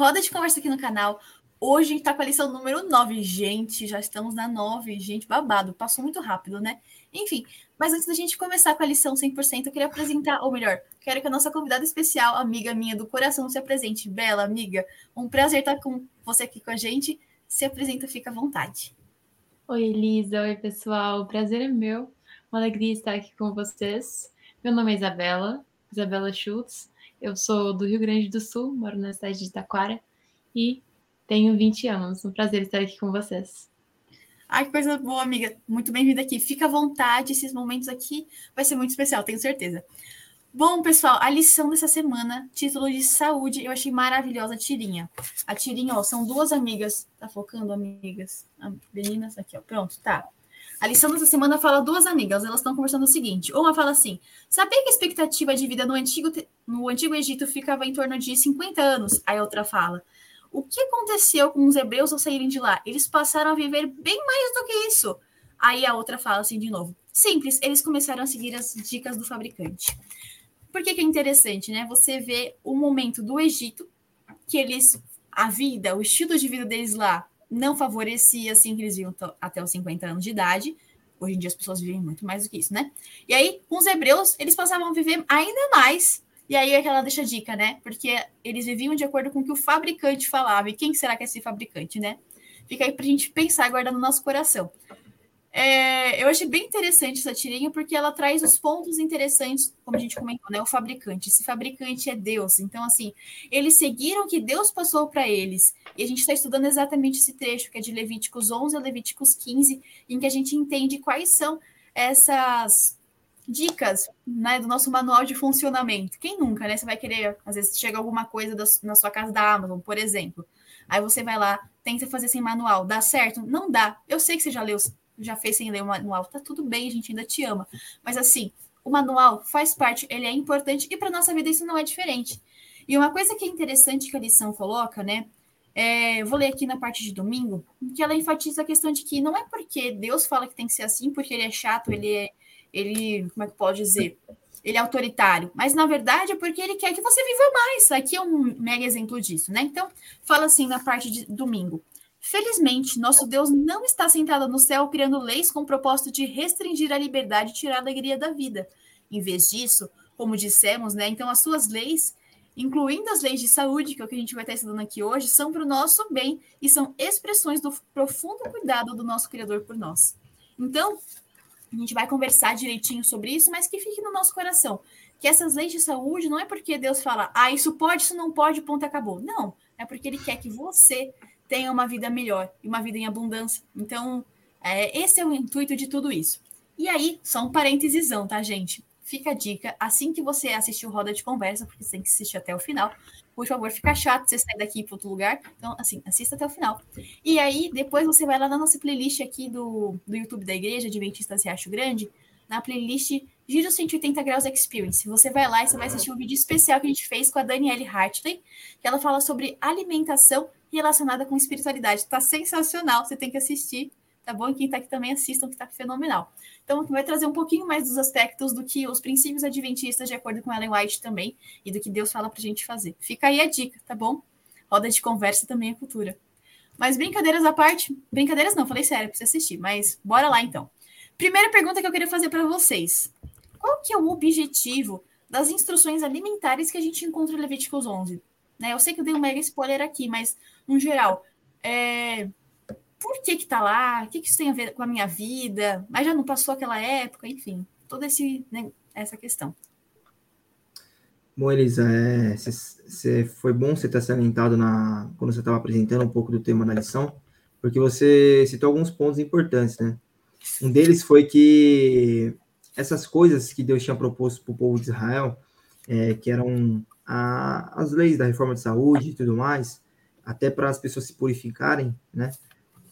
Roda de Conversa aqui no canal. Hoje a gente tá com a lição número 9. Gente, já estamos na 9. Gente, babado. Passou muito rápido, né? Enfim, mas antes da gente começar com a lição 100%, eu queria apresentar, ou melhor, quero que a nossa convidada especial, amiga minha do coração, se apresente. Bela, amiga, um prazer estar com você aqui com a gente. Se apresenta, fica à vontade. Oi, Elisa. Oi, pessoal. O prazer é meu. Uma alegria estar aqui com vocês. Meu nome é Isabela, Isabela Schultz. Eu sou do Rio Grande do Sul, moro na cidade de Taquara e tenho 20 anos. Um prazer estar aqui com vocês. Ai, que coisa boa, amiga. Muito bem-vinda aqui. Fica à vontade, esses momentos aqui vai ser muito especial, tenho certeza. Bom, pessoal, a lição dessa semana, título de saúde, eu achei maravilhosa a tirinha. A tirinha, ó, são duas amigas. Tá focando, amigas? Meninas, aqui, ó. Pronto, tá. A lição dessa semana fala duas amigas, elas estão conversando o seguinte. Uma fala assim: sabia que a expectativa de vida no antigo, no antigo Egito ficava em torno de 50 anos? Aí a outra fala: o que aconteceu com os hebreus ao saírem de lá? Eles passaram a viver bem mais do que isso. Aí a outra fala assim de novo: simples, eles começaram a seguir as dicas do fabricante. Por que, que é interessante, né? Você vê o momento do Egito, que eles, a vida, o estilo de vida deles lá não favorecia assim que eles viam até os 50 anos de idade. Hoje em dia as pessoas vivem muito mais do que isso, né? E aí, com os hebreus, eles passavam a viver ainda mais. E aí é que ela deixa a dica, né? Porque eles viviam de acordo com o que o fabricante falava. E quem será que é esse fabricante, né? Fica aí pra gente pensar e guardar no nosso coração. É, eu achei bem interessante essa tirinha porque ela traz os pontos interessantes, como a gente comentou, né? O fabricante. Esse fabricante é Deus. Então, assim, eles seguiram o que Deus passou para eles. E a gente está estudando exatamente esse trecho, que é de Levíticos 11 a Levíticos 15, em que a gente entende quais são essas dicas né, do nosso manual de funcionamento. Quem nunca, né? Você vai querer, às vezes, chega alguma coisa da, na sua casa da Amazon, por exemplo. Aí você vai lá, tenta fazer sem manual. Dá certo? Não dá. Eu sei que você já leu já fez sem ler o manual, tá tudo bem, a gente ainda te ama. Mas assim, o manual faz parte, ele é importante e para nossa vida isso não é diferente. E uma coisa que é interessante que a lição coloca, né? É, eu vou ler aqui na parte de domingo, que ela enfatiza a questão de que não é porque Deus fala que tem que ser assim, porque ele é chato, ele é, ele, como é que pode dizer? Ele é autoritário, mas na verdade é porque ele quer que você viva mais. Aqui é um mega exemplo disso, né? Então, fala assim na parte de domingo. Felizmente, nosso Deus não está sentado no céu criando leis com o propósito de restringir a liberdade e tirar a alegria da vida. Em vez disso, como dissemos, né, então as suas leis, incluindo as leis de saúde, que é o que a gente vai estar estudando aqui hoje, são para o nosso bem e são expressões do profundo cuidado do nosso Criador por nós. Então, a gente vai conversar direitinho sobre isso, mas que fique no nosso coração. Que essas leis de saúde não é porque Deus fala, ah, isso pode, isso não pode, ponto, acabou. Não, é porque Ele quer que você tenha uma vida melhor e uma vida em abundância. Então, é, esse é o intuito de tudo isso. E aí, só um parênteses, tá, gente? Fica a dica, assim que você assistir o Roda de Conversa, porque você tem que assistir até o final, por favor, fica chato você sair daqui para outro lugar. Então, assim, assista até o final. E aí, depois você vai lá na nossa playlist aqui do, do YouTube da Igreja Adventistas Riacho Grande, na playlist Giro 180 Graus Experience. Você vai lá e você vai assistir um vídeo especial que a gente fez com a Danielle Hartley, que ela fala sobre alimentação relacionada com espiritualidade. Tá sensacional, você tem que assistir, tá bom? E quem tá aqui também assistam, que tá fenomenal. Então, vai trazer um pouquinho mais dos aspectos do que os princípios adventistas, de acordo com Ellen White também, e do que Deus fala pra gente fazer. Fica aí a dica, tá bom? Roda de conversa também é cultura. Mas brincadeiras à parte, brincadeiras não, falei sério, precisa assistir, mas bora lá então. Primeira pergunta que eu queria fazer para vocês. Qual que é o objetivo das instruções alimentares que a gente encontra em Levíticos 11? Né? Eu sei que eu dei um mega spoiler aqui, mas, no geral, é... por que que tá lá? O que, que isso tem a ver com a minha vida? Mas já não passou aquela época? Enfim, toda né, essa questão. Bom, Elisa, é, foi bom você ter salientado na, quando você estava apresentando um pouco do tema da lição, porque você citou alguns pontos importantes, né? Um deles foi que essas coisas que Deus tinha proposto para o povo de Israel, é, que eram a, as leis da reforma de saúde e tudo mais, até para as pessoas se purificarem, né?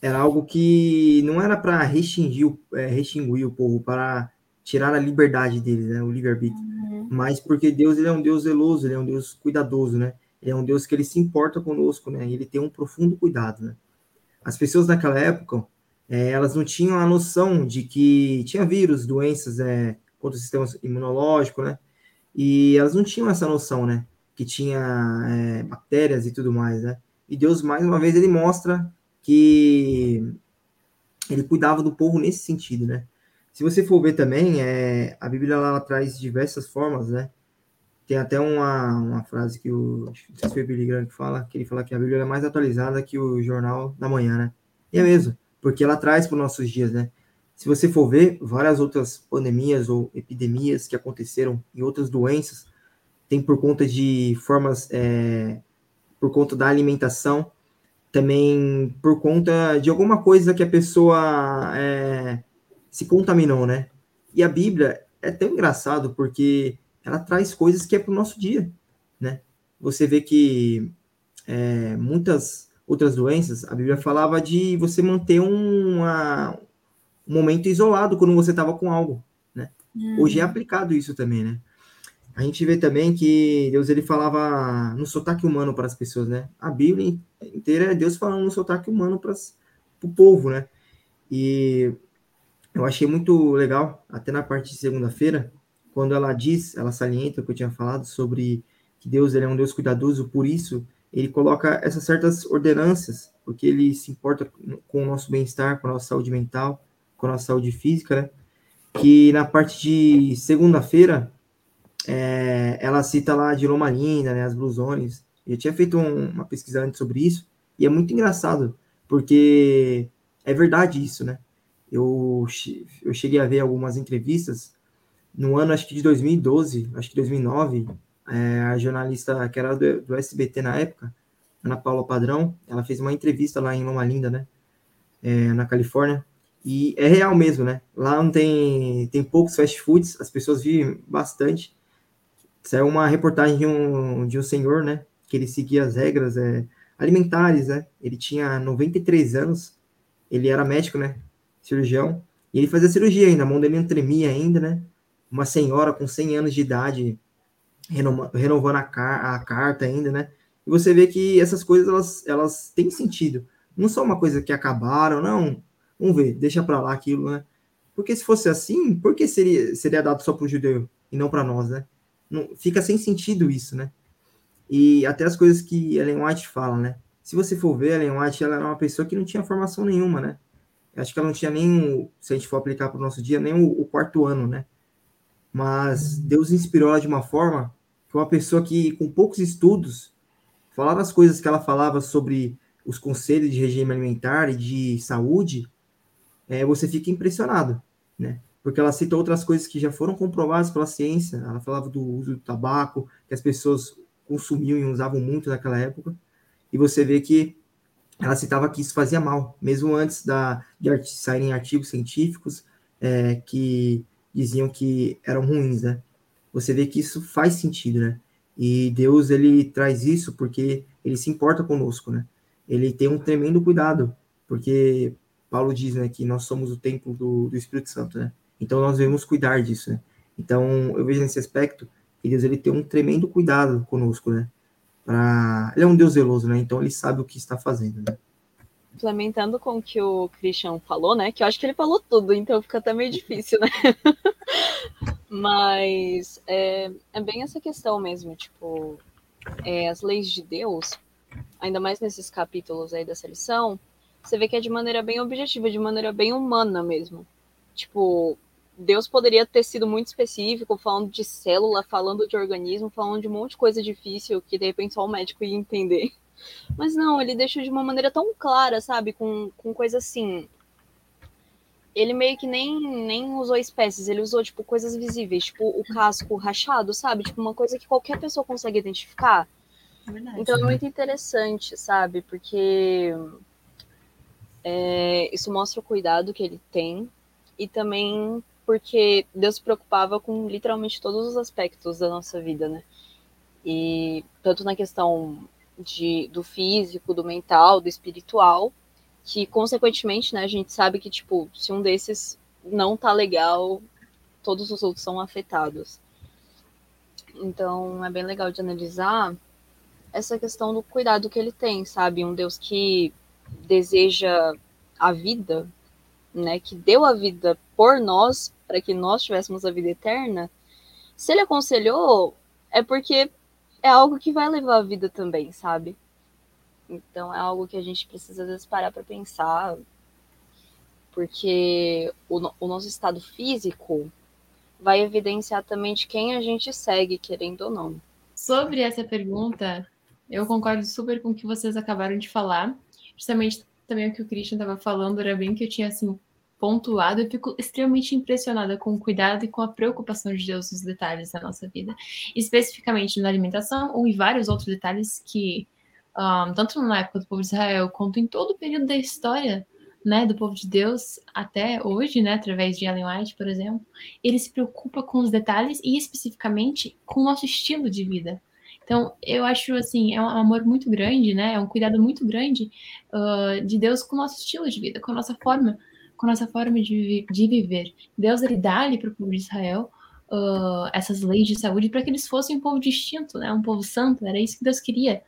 Era algo que não era para restringir, é, restringir o povo, para tirar a liberdade deles, né? O livre-arbítrio. Uhum. Mas porque Deus ele é um Deus zeloso, ele é um Deus cuidadoso, né? Ele é um Deus que ele se importa conosco, né? Ele tem um profundo cuidado, né? As pessoas naquela época, é, elas não tinham a noção de que tinha vírus, doenças é, contra o sistema imunológico, né? E elas não tinham essa noção, né? que tinha é, bactérias e tudo mais, né? E Deus, mais uma vez, ele mostra que ele cuidava do povo nesse sentido, né? Se você for ver também, é, a Bíblia ela traz diversas formas, né? Tem até uma, uma frase que o, que foi Billy Graham que fala, que ele fala que a Bíblia é mais atualizada que o jornal da manhã, né? E é mesmo, porque ela traz para os nossos dias, né? Se você for ver, várias outras pandemias ou epidemias que aconteceram e outras doenças, tem por conta de formas, é, por conta da alimentação, também por conta de alguma coisa que a pessoa é, se contaminou, né? E a Bíblia é tão engraçado porque ela traz coisas que é para o nosso dia, né? Você vê que é, muitas outras doenças, a Bíblia falava de você manter uma, um momento isolado quando você estava com algo, né? Uhum. Hoje é aplicado isso também, né? A gente vê também que Deus ele falava no sotaque humano para as pessoas, né? A Bíblia inteira é Deus falando no sotaque humano para o povo, né? E eu achei muito legal, até na parte de segunda-feira, quando ela diz, ela salienta o que eu tinha falado sobre que Deus ele é um Deus cuidadoso, por isso ele coloca essas certas ordenanças, porque ele se importa com o nosso bem-estar, com a nossa saúde mental, com a nossa saúde física, né? Que na parte de segunda-feira, é, ela cita lá de Loma Linda, né, as blusones. Eu tinha feito um, uma pesquisa antes sobre isso, e é muito engraçado, porque é verdade isso, né? Eu, eu cheguei a ver algumas entrevistas no ano, acho que de 2012, acho que 2009, é, a jornalista que era do, do, SBT na época, Ana Paula Padrão, ela fez uma entrevista lá em Loma Linda, né? É, na Califórnia. E é real mesmo, né? Lá não tem, tem poucos fast foods, as pessoas vivem bastante. Saiu uma reportagem de um, de um senhor, né? Que ele seguia as regras é, alimentares, né? Ele tinha 93 anos, ele era médico, né? Cirurgião. E ele fazia cirurgia ainda, a mão dele não tremia ainda, né? Uma senhora com 100 anos de idade renovando a, car a carta ainda, né? E você vê que essas coisas, elas, elas têm sentido. Não são uma coisa que acabaram, não. Vamos ver, deixa para lá aquilo, né? Porque se fosse assim, por que seria, seria dado só para o judeu e não para nós, né? Não, fica sem sentido isso, né? E até as coisas que Ellen White fala, né? Se você for ver, Ellen White, ela era uma pessoa que não tinha formação nenhuma, né? Acho que ela não tinha nem, se a gente for aplicar para o nosso dia, nem o, o, quarto ano, né? Mas Deus inspirou ela de uma forma que uma pessoa que, com poucos estudos, falava as coisas que ela falava sobre os conselhos de regime alimentar e de saúde, é, você fica impressionado, né? Porque ela cita outras coisas que já foram comprovadas pela ciência. Ela falava do uso do tabaco, que as pessoas consumiam e usavam muito naquela época. E você vê que ela citava que isso fazia mal, mesmo antes da, de saírem artigos científicos é, que diziam que eram ruins, né? Você vê que isso faz sentido, né? E Deus, ele traz isso porque ele se importa conosco, né? Ele tem um tremendo cuidado, porque Paulo diz, né, que nós somos o templo do, do Espírito Santo, né? Então nós devemos cuidar disso, né? Então eu vejo nesse aspecto que Deus ele tem um tremendo cuidado conosco, né? Pra... Ele é um Deus zeloso, né? Então ele sabe o que está fazendo, né? Complementando com o que o Christian falou, né? Que eu acho que ele falou tudo, então fica até meio difícil, né? Mas é, é bem essa questão mesmo, tipo, é, as leis de Deus, ainda mais nesses capítulos aí dessa lição, você vê que é de maneira bem objetiva, de maneira bem humana mesmo. Tipo, Deus poderia ter sido muito específico, falando de célula, falando de organismo, falando de um monte de coisa difícil que de repente só o médico ia entender. Mas não, ele deixou de uma maneira tão clara, sabe? Com, com coisa assim. Ele meio que nem, nem usou espécies, ele usou, tipo, coisas visíveis, tipo o casco rachado, sabe? Tipo, uma coisa que qualquer pessoa consegue identificar. Verdade, então é muito interessante, sabe? Porque é, isso mostra o cuidado que ele tem e também porque Deus se preocupava com literalmente todos os aspectos da nossa vida, né? E tanto na questão de, do físico, do mental, do espiritual, que consequentemente, né, a gente sabe que tipo, se um desses não tá legal, todos os outros são afetados. Então, é bem legal de analisar essa questão do cuidado que ele tem, sabe? Um Deus que deseja a vida, né, que deu a vida por nós, para que nós tivéssemos a vida eterna, se ele aconselhou, é porque é algo que vai levar a vida também, sabe? Então é algo que a gente precisa às vezes parar para pensar, porque o, o nosso estado físico vai evidenciar também de quem a gente segue, querendo ou não. Sobre essa pergunta, eu concordo super com o que vocês acabaram de falar. Justamente também o que o Christian estava falando era bem que eu tinha assim pontuado. Eu fico extremamente impressionada com o cuidado e com a preocupação de Deus nos detalhes da nossa vida, especificamente na alimentação ou em vários outros detalhes que, um, tanto na época do povo de Israel quanto em todo o período da história né, do povo de Deus até hoje, né, através de Ellen White, por exemplo, ele se preocupa com os detalhes e especificamente com o nosso estilo de vida. Então, eu acho assim, é um amor muito grande, né? É um cuidado muito grande uh, de Deus com o nosso estilo de vida, com a nossa forma, com a nossa forma de, de viver. Deus ele dá para o povo de Israel uh, essas leis de saúde para que eles fossem um povo distinto, né? Um povo santo. Era isso que Deus queria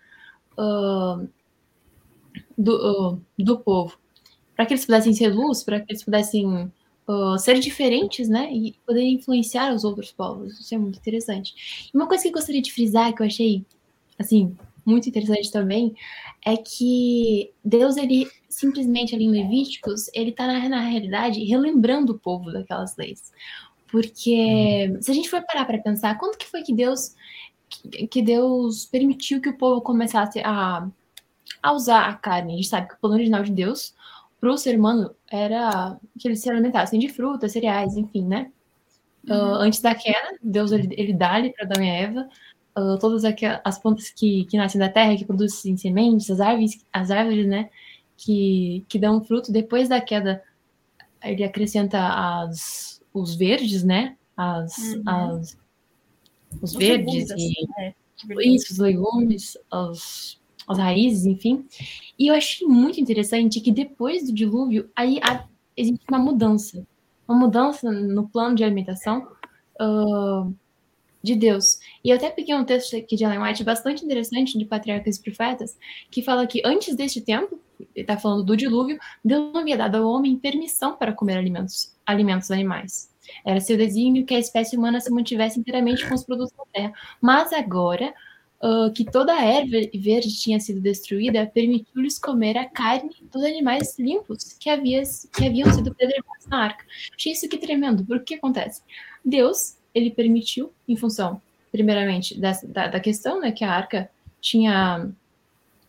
uh, do, do povo para que eles pudessem ser luz, para que eles pudessem uh, ser diferentes, né? E poderem influenciar os outros povos. Isso é muito interessante. E uma coisa que eu gostaria de frisar, que eu achei, assim, muito interessante também, é que Deus, ele simplesmente ali em Levíticos, ele está na, na realidade relembrando o povo daquelas leis. Porque se a gente for parar para pensar, quando que foi que Deus que Deus permitiu que o povo começasse a, a usar a carne? A gente sabe que o plano original de Deus para o ser humano era que eles se alimentassem de frutas, cereais, enfim, né? Ah, uhum. Uh, antes da queda, Deus ele, ele dá-lhe para Adão e Eva uh, todas as plantas que, que nascem da terra, que produzem sementes, as árvores, as árvores, né? Que, que dão fruto. Depois da queda, ele acrescenta as, os verdes, né? As, uhum. as, os, os verdes legumes, e é, isso, os legumes, os as raízes, enfim. E eu achei muito interessante que depois do dilúvio, aí há, existe uma mudança. Uma mudança no plano de alimentação uh, de Deus. E eu até peguei um texto aqui de Ellen White bastante interessante, de Patriarcas e Profetas, que fala que antes deste tempo, ele está falando do dilúvio, Deus não havia dado ao homem permissão para comer alimentos, alimentos animais. Era seu desígnio que a espécie humana se mantivesse inteiramente com os produtos da terra. Mas agora, uh, que toda a erva verde tinha sido destruída, permitiu-lhes comer a carne dos animais limpos que, havia, que haviam sido preservados na arca. Achei isso que tremendo, porque o que acontece? Deus, ele permitiu, em função, primeiramente, da, da questão, né, que a arca tinha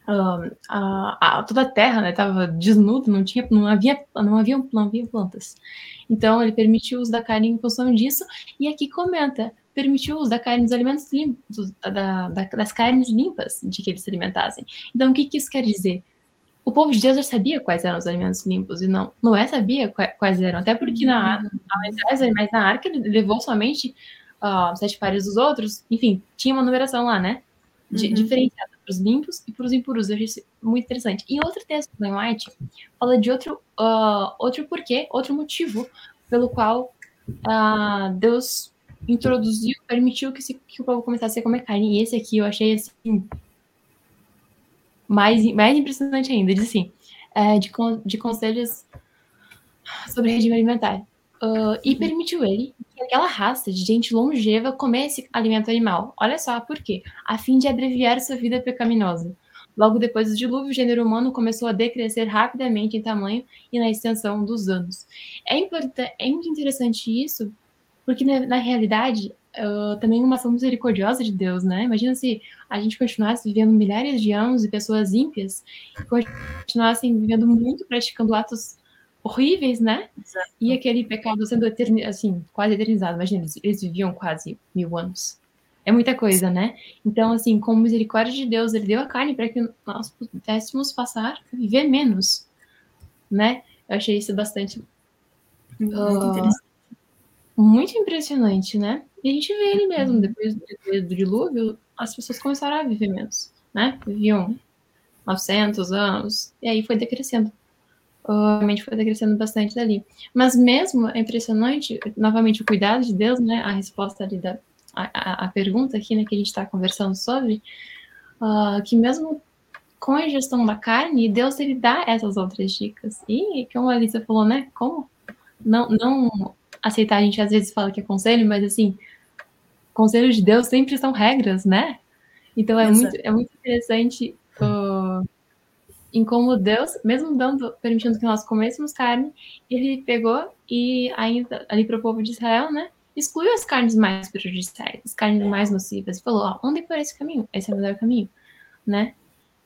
Uh, a, a, toda a terra estava né, desnuda, não tinha, não havia, não havia, não havia plantas. Então ele permitiu o uso da carne em função disso. E aqui comenta permitiu o uso da carne dos alimentos limpos, da, da, das carnes limpas de que eles se alimentassem. Então, o que, que isso quer dizer? O povo de Deus já sabia quais eram os alimentos limpos e não Noé sabia quais eram, até porque na, os animais na arca, ele levou somente uh, sete pares dos outros, enfim, tinha uma numeração lá, né? De, uhum. Diferenciada para os limpos e para os impuros. Eu achei isso muito interessante. E outro texto do White fala de outro, uh, outro porquê, outro motivo pelo qual uh, Deus introduziu, permitiu que, se, que o povo começasse a comer carne. E esse aqui eu achei assim mais, mais impressionante ainda. Diz assim: é, de, de conselhos sobre regime alimentar. Uh, e permitiu ele que aquela raça de gente longeva comesse alimento animal. Olha só por quê? A fim de abreviar sua vida pecaminosa. Logo depois do dilúvio, o gênero humano começou a decrescer rapidamente em tamanho e na extensão dos anos. É, é muito interessante isso, porque na, na realidade, uh, também uma ação misericordiosa de Deus, né? Imagina se a gente continuasse vivendo milhares de anos e pessoas ímpias continuassem vivendo muito, praticando atos horríveis, né? Exato. E aquele pecado sendo eterni assim, quase eternizado. Imagina, eles, eles viviam quase mil anos. É muita coisa, né? Então, assim, com misericórdia de Deus, ele deu a carne para que nós pudéssemos passar a viver menos, né? Eu achei isso bastante uh, interessante muito impressionante, né? E a gente vê ele mesmo, uhum. depois do, dilúvio, as pessoas começaram a viver menos, né? Viviam 900 anos, e aí foi decrescendo. Obviamente foi decrescendo bastante dali. Mas mesmo é impressionante, novamente, o cuidado de Deus, né? A resposta ali da a, a, a pergunta aqui, né, que a gente está conversando sobre, uh, que mesmo com a gestão da carne, Deus ele dá essas outras dicas. E como a Alisa falou, né? Como não, não aceitar, a gente às vezes fala que é conselho, mas assim, conselhos de Deus sempre são regras, né? Então é Exato. muito, é muito interessante uh, em como Deus, mesmo dando, permitindo que nós comêssemos carne, ele pegou e ainda ali para o povo de Israel, né? Excluiu as carnes mais prejudiciais, as carnes mais nocivas, e falou: ó, andem por esse caminho, esse é o melhor caminho, né?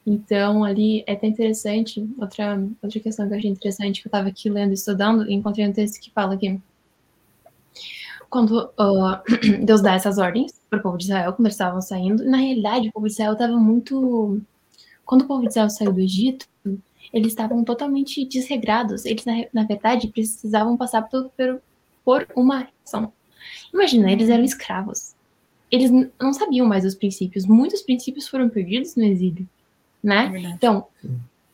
Então, ali é até interessante, outra, outra questão que eu achei interessante, que eu estava aqui lendo, estudando, e encontrei um texto que fala que quando uh, Deus dá essas ordens para o povo de Israel, quando eles estavam saindo, na realidade, o povo de Israel estava muito. Quando o povo de Israel saiu do Egito, eles estavam totalmente desregrados. Eles, na, na verdade, precisavam passar por, por, por uma ação. Imagina, eles eram escravos. Eles não sabiam mais os princípios. Muitos princípios foram perdidos no exílio, né? É então,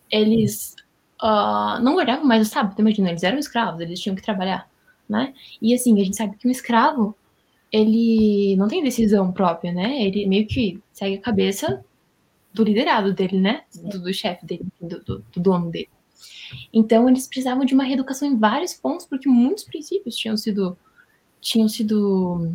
eles uh, não guardavam mais o sábado. Imagina, eles eram escravos, eles tinham que trabalhar né? E assim, a gente sabe que um escravo, ele não tem decisão própria, né? Ele meio que segue a cabeça do liderado dele, né? Do, do chefe dele, do, do, do, dono dele. Então, eles precisavam de uma reeducação em vários pontos, porque muitos princípios tinham sido tinham sido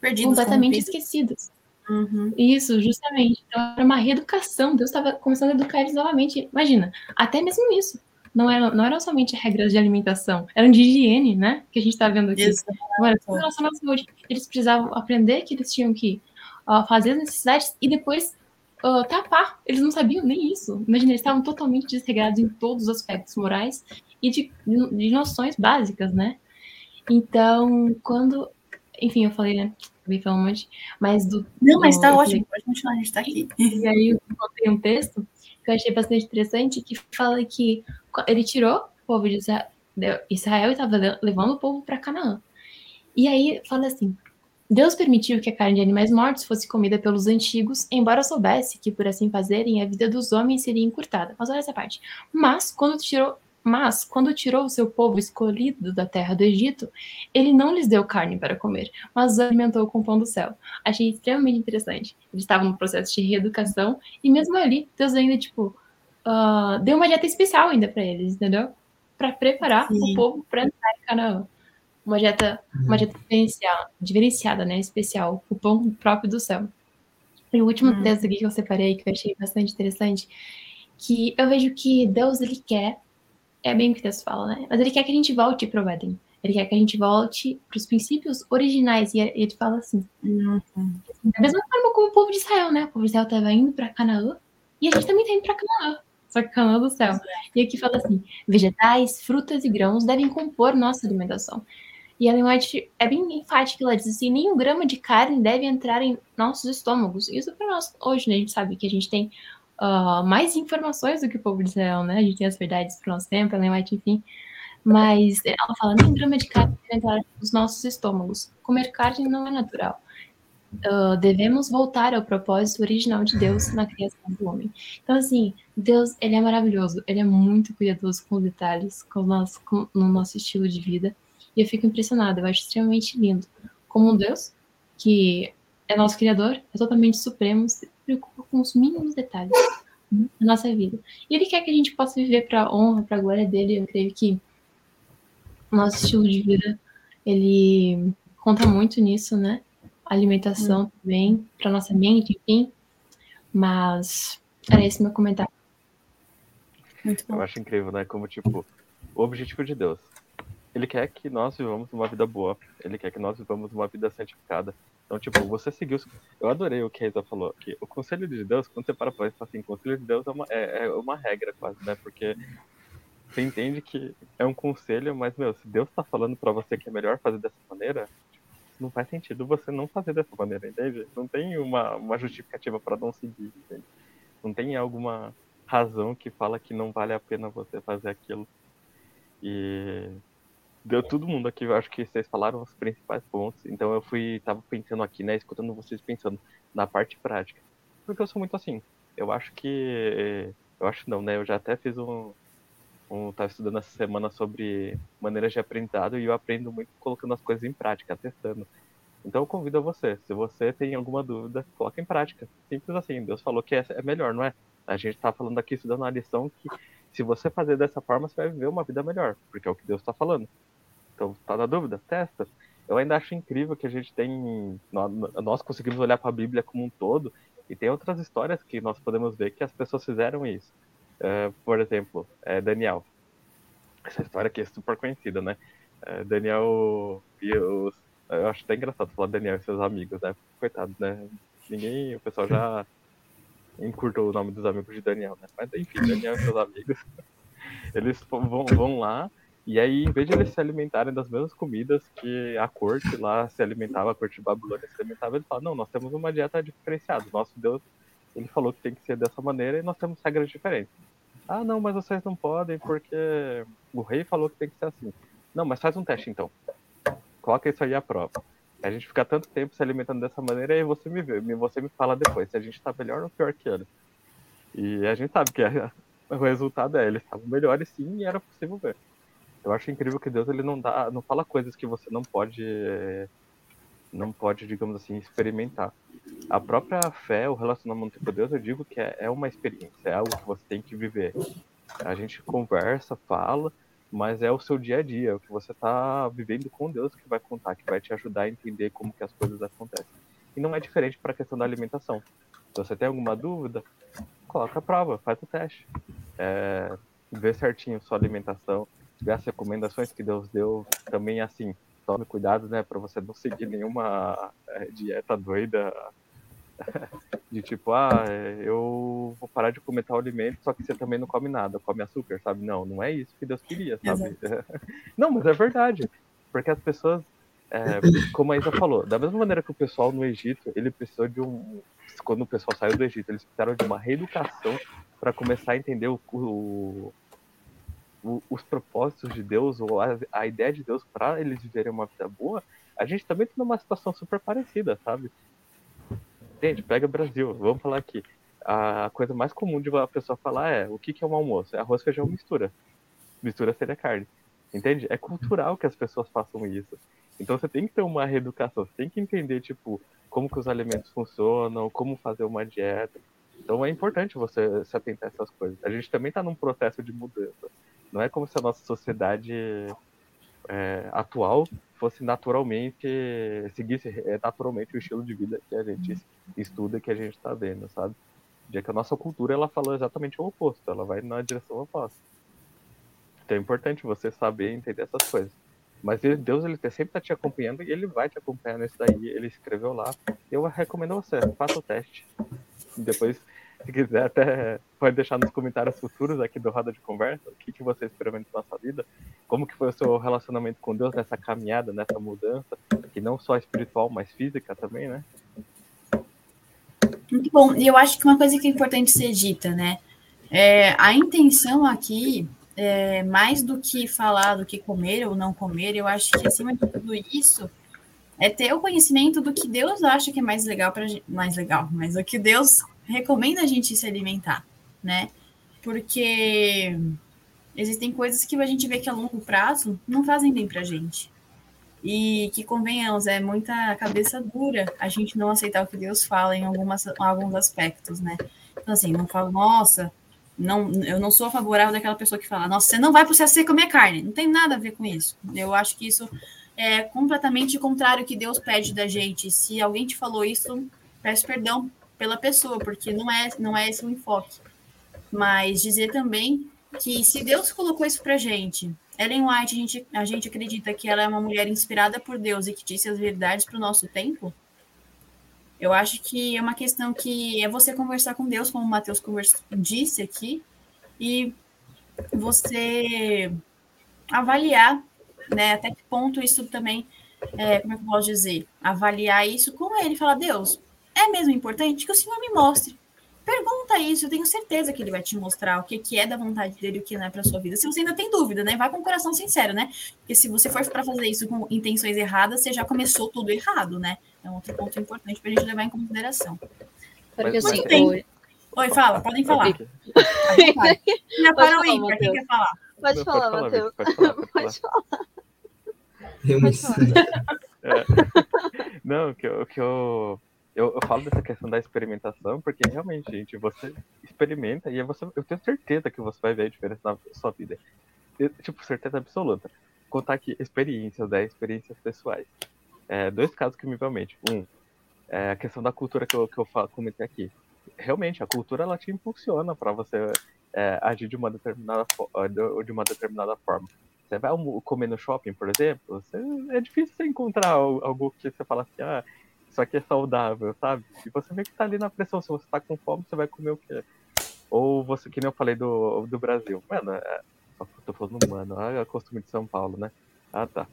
Perdidos, completamente esquecidos. Uhum. Isso, justamente. Então, era uma reeducação. Deus estava começando a educar eles novamente. Imagina, até mesmo isso não eram, não eram somente regras de alimentação, eram de higiene, né? Que a gente está vendo aqui. Isso. Tudo relacionado à saúde. Eles precisavam aprender que eles tinham que uh, fazer as necessidades e depois uh, tapar. Eles não sabiam nem isso. Imagina, eles estavam totalmente desregrados em todos os aspectos morais e de, de noções básicas, né? Então, quando. Enfim, eu falei, né? Acabei falando um monte, mas do. Não, mas tá do, ótimo, pode continuar, a gente tá aqui. E aí eu contei um texto que eu achei bastante interessante, que fala que ele tirou o povo de Israel e estava levando o povo para Canaã. E aí fala assim: Deus permitiu que a carne de animais mortos fosse comida pelos antigos, embora soubesse que por assim fazerem a vida dos homens seria encurtada. Mas olha essa parte. Mas quando tirou mas, quando tirou o seu povo escolhido da terra do Egito, ele não lhes deu carne para comer, mas os alimentou com pão do céu. Achei extremamente interessante. Eles estavam no processo de reeducação, e mesmo ali, Deus ainda, tipo, uh, deu uma dieta especial ainda para eles, entendeu? Para preparar Sim. o povo para entrar em Canaã. Uma dieta, uhum. uma dieta diferenciada, diferenciada, né? Especial, o pão próprio do céu. E o último uhum. texto aqui que eu separei, que eu achei bastante interessante, que eu vejo que Deus, ele quer é bem o que Deus fala, né? Mas ele quer que a gente volte para o Éden. Ele quer que a gente volte para os princípios originais. E ele fala assim: uhum. da mesma forma como o povo de Israel, né? O povo de Israel estava indo para Canaã e a gente também está indo para Canaã. Canaã do céu. E aqui fala assim: vegetais, frutas e grãos devem compor nossa alimentação. E Ellen White é bem enfática, ela diz assim: nenhum grama de carne deve entrar em nossos estômagos. Isso para nós hoje, né? A gente sabe que a gente tem uh, mais informações do que o povo de Israel, né? A gente tem as verdades para o nosso tempo, Ellen White, enfim. Mas ela fala, nem grama de carne deve entrar nos nossos estômagos. Comer carne não é natural. Uh, devemos voltar ao propósito original de Deus na criação do homem. Então, assim, Deus, ele é maravilhoso, ele é muito cuidadoso com os detalhes, com o nosso, com, no nosso estilo de vida. E eu fico impressionada, eu acho extremamente lindo. Como um Deus que é nosso Criador, é totalmente supremo, se preocupa com os mínimos detalhes da nossa vida. E Ele quer que a gente possa viver para a honra, para a glória dele. Eu creio que o nosso estilo de vida, ele conta muito nisso, né? Alimentação hum. também, para nossa mente, enfim. Mas era esse meu comentário. Muito bom. Eu acho incrível, né? Como, tipo, o objetivo de Deus. Ele quer que nós vivamos uma vida boa. Ele quer que nós vivamos uma vida santificada. Então, tipo, você seguiu. Eu adorei o que a Isa falou. Que o conselho de Deus, quando você para pra pensar assim, o conselho de Deus é uma, é, é uma regra quase, né? Porque você entende que é um conselho, mas, meu, se Deus tá falando para você que é melhor fazer dessa maneira, não faz sentido você não fazer dessa maneira, entende? Não tem uma, uma justificativa para não seguir, entende? Não tem alguma razão que fala que não vale a pena você fazer aquilo. E deu todo mundo aqui, eu acho que vocês falaram os principais pontos. Então eu fui, tava pensando aqui, né, escutando vocês pensando na parte prática. Porque eu sou muito assim. Eu acho que eu acho não, né? Eu já até fiz um um tava estudando essa semana sobre maneiras de aprendizado e eu aprendo muito colocando as coisas em prática, testando. Então eu convido a você, se você tem alguma dúvida, coloque em prática. Simples assim, Deus falou que é melhor, não é? A gente está falando aqui estudando uma lição que se você fazer dessa forma, você vai viver uma vida melhor, porque é o que Deus está falando. Então, tá na dúvida? Testa. eu ainda acho incrível que a gente tem. Nós conseguimos olhar para a Bíblia como um todo e tem outras histórias que nós podemos ver que as pessoas fizeram isso. Uh, por exemplo, é Daniel. Essa história aqui é super conhecida, né? Uh, Daniel e os. Eu acho até engraçado falar Daniel e seus amigos, né? Coitado, né? Ninguém. O pessoal já encurtou o nome dos amigos de Daniel, né? Mas enfim, Daniel e seus amigos. Eles vão, vão lá e aí, em vez de eles se alimentarem das mesmas comidas que a corte lá se alimentava, a corte de Babilônia se alimentava, eles falam, não, nós temos uma dieta diferenciada. Nosso Deus, ele falou que tem que ser dessa maneira e nós temos regras diferentes. Ah, não, mas vocês não podem porque o rei falou que tem que ser assim. Não, mas faz um teste então. Coloca isso aí à prova. A gente fica tanto tempo se alimentando dessa maneira e você me vê, você me fala depois se a gente tá melhor ou pior que eles. E a gente sabe que o resultado é, eles estavam melhores sim e era possível ver. Eu acho incrível que Deus ele não dá, não fala coisas que você não pode, não pode, digamos assim, experimentar. A própria fé, o relacionamento com Deus, eu digo que é, é uma experiência, é algo que você tem que viver. A gente conversa, fala, mas é o seu dia a dia, é o que você está vivendo com Deus que vai contar, que vai te ajudar a entender como que as coisas acontecem. E não é diferente para a questão da alimentação. Se você tem alguma dúvida, coloca a prova, faz o teste. É, vê certinho sua alimentação, as recomendações que Deus deu também assim tome cuidado né para você não seguir nenhuma é, dieta doida de tipo ah eu vou parar de comer tal alimento só que você também não come nada come açúcar sabe? Não não é isso que Deus queria sabe? Não mas é verdade porque as pessoas é, como a Isa falou da mesma maneira que o pessoal no Egito ele precisou de um quando o pessoal saiu do Egito eles precisaram de uma reeducação para começar a entender o, o os propósitos de Deus ou a, a ideia de Deus para eles viverem uma vida boa, a gente também tem uma situação super parecida, sabe? Gente, pega Brasil, vamos falar aqui. A coisa mais comum de uma pessoa falar é o que, que é um almoço? É arroz, feijão, mistura. Mistura seria carne. Entende? É cultural que as pessoas façam isso. Então você tem que ter uma reeducação, você tem que entender, tipo, como que os alimentos funcionam, como fazer uma dieta. Então é importante você se atentar a essas coisas. A gente também está num processo de mudança. Não é como se a nossa sociedade é, atual fosse naturalmente, seguisse é, naturalmente o estilo de vida que a gente estuda, que a gente está vendo, sabe? Já que a nossa cultura, ela falou exatamente o oposto, ela vai na direção oposta. Então é importante você saber entender essas coisas. Mas Deus, ele sempre está te acompanhando e ele vai te acompanhar nisso daí. Ele escreveu lá. Eu recomendo você, faça o teste. Depois se quiser, até pode deixar nos comentários futuros aqui do Roda de Conversa o que, que você experimentou na sua vida, como que foi o seu relacionamento com Deus nessa caminhada, nessa mudança, que não só espiritual, mas física também, né? Muito bom. E eu acho que uma coisa que é importante ser dita, né? É, a intenção aqui, é, mais do que falar do que comer ou não comer, eu acho que acima de tudo isso é ter o conhecimento do que Deus acha que é mais legal para mais legal, mas o que Deus recomenda a gente se alimentar, né? Porque existem coisas que a gente vê que a longo prazo não fazem bem pra gente. E que, convenhamos, é muita cabeça dura a gente não aceitar o que Deus fala em algumas, alguns aspectos, né? Então, assim, não falo, nossa, não, eu não sou favorável daquela pessoa que fala, nossa, você não vai pro CSC comer carne. Não tem nada a ver com isso. Eu acho que isso é completamente contrário ao que Deus pede da gente. Se alguém te falou isso, peço perdão pela pessoa, porque não é, não é esse o enfoque. Mas dizer também que se Deus colocou isso pra gente, Ellen White, a gente, a gente acredita que ela é uma mulher inspirada por Deus e que disse as verdades para o nosso tempo, eu acho que é uma questão que é você conversar com Deus, como o Matheus disse aqui, e você avaliar né, até que ponto isso também, é, como é que eu posso dizer, avaliar isso com ele, falar, Deus, é mesmo importante que o Senhor me mostre. Pergunta isso, eu tenho certeza que ele vai te mostrar o que, que é da vontade dele e o que não é para sua vida. Se você ainda tem dúvida, né? Vai com o coração sincero, né? Porque se você for para fazer isso com intenções erradas, você já começou tudo errado, né? É um outro ponto importante para a gente levar em consideração. Porque assim, oi... oi, fala, podem falar. Já parou aí, para quem quer falar? Pode falar, Matheus. Pode falar. Pode falar. Pode falar. É. Não, que eu, que eu eu, eu, falo dessa questão da experimentação, porque realmente, gente, você experimenta e você, eu tenho certeza que você vai ver a diferença na sua vida. Eu, tipo, certeza absoluta. Contar aqui experiências, né? Experiências pessoais. é, dois casos que me vêm à mente. Um, é a questão da cultura que eu, que eu comentei aqui. Realmente, a cultura ela te impulsiona para você é, agir de uma determinada de uma determinada forma. Você vai comer no shopping, por exemplo, você, é difícil você encontrar algo que você fala assim, ah, isso aqui é saudável, sabe? E você vê que tá ali na pressão, se você tá com fome, você vai comer o quê? Ou você, que nem eu falei do, do Brasil. Mano, é, tô falando mano, é o costume de São Paulo, né? Ah, tá.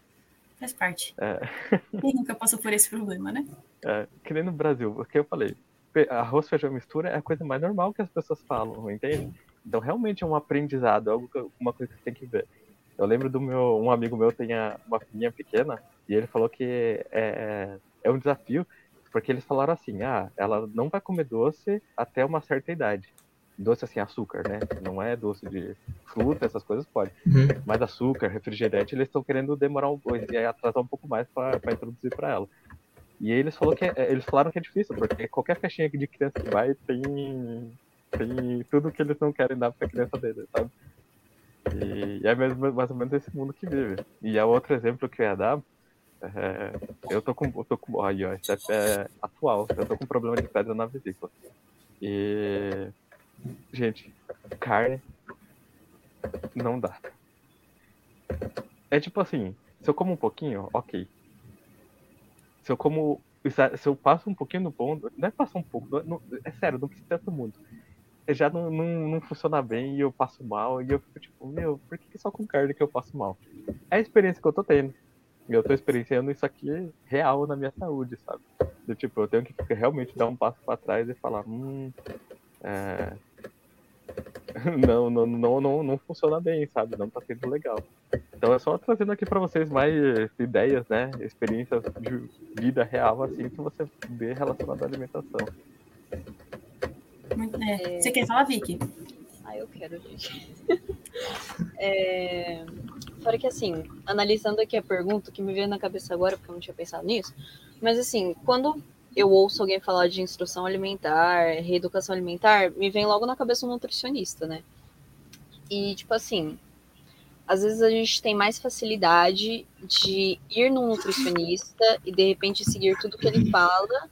Faz parte. É. Quem nunca passou por esse problema, né? É, que nem no Brasil, o que eu falei. Arroz, feijão, mistura é a coisa mais normal que as pessoas falam, entende? Então, realmente é um aprendizado, é algo, uma coisa que você tem que ver. Eu lembro do meu, um amigo meu tem uma filhinha pequena e ele falou que é, é, um desafio porque eles falaram assim, ah, ela não vai comer doce até uma certa idade. Doce assim, açúcar, né? Não é doce de fruta, essas coisas pode. Uhum. Mas açúcar, refrigerante, eles estão querendo demorar um e atrasar um pouco mais para introduzir para ela. E eles, falou que, é, eles falaram que é difícil, porque qualquer festinha de criança que vai tem, tem tudo que eles não querem dar para a criança deles, sabe? E, é mesmo, mais ou menos esse mundo que vive. E é outro exemplo que eu ia dar. É, eu tô com. Eu tô com aí, ó, isso é, é atual. Eu tô com problema de pedra na vesícula. E. Gente, carne não dá. É tipo assim, se eu como um pouquinho, ok. Se eu como. Se eu passo um pouquinho no ponto, não é passar um pouco, não, é sério, não precisa tanto muito já não, não, não, funciona bem e eu passo mal. E eu fico tipo, meu, por que só com carne que eu passo mal? É a experiência que eu tô tendo. E eu tô experienciando isso aqui real na minha saúde, sabe? Do tipo, eu tenho que realmente dar um passo para trás e falar, hum. É... Não, não, não, não, não funciona bem, sabe? Não tá sendo legal. Então é só trazendo aqui para vocês mais ideias, né? Experiências de vida real, assim, que você vê relacionado à alimentação. É. Você quer falar, Vicky? Ah, eu quero, gente. é... Fora que, assim, analisando aqui a pergunta, que me veio na cabeça agora, porque eu não tinha pensado nisso, mas, assim, quando eu ouço alguém falar de instrução alimentar, reeducação alimentar, me vem logo na cabeça um nutricionista, né? E, tipo assim, às vezes a gente tem mais facilidade de ir num nutricionista e, de repente, seguir tudo que ele fala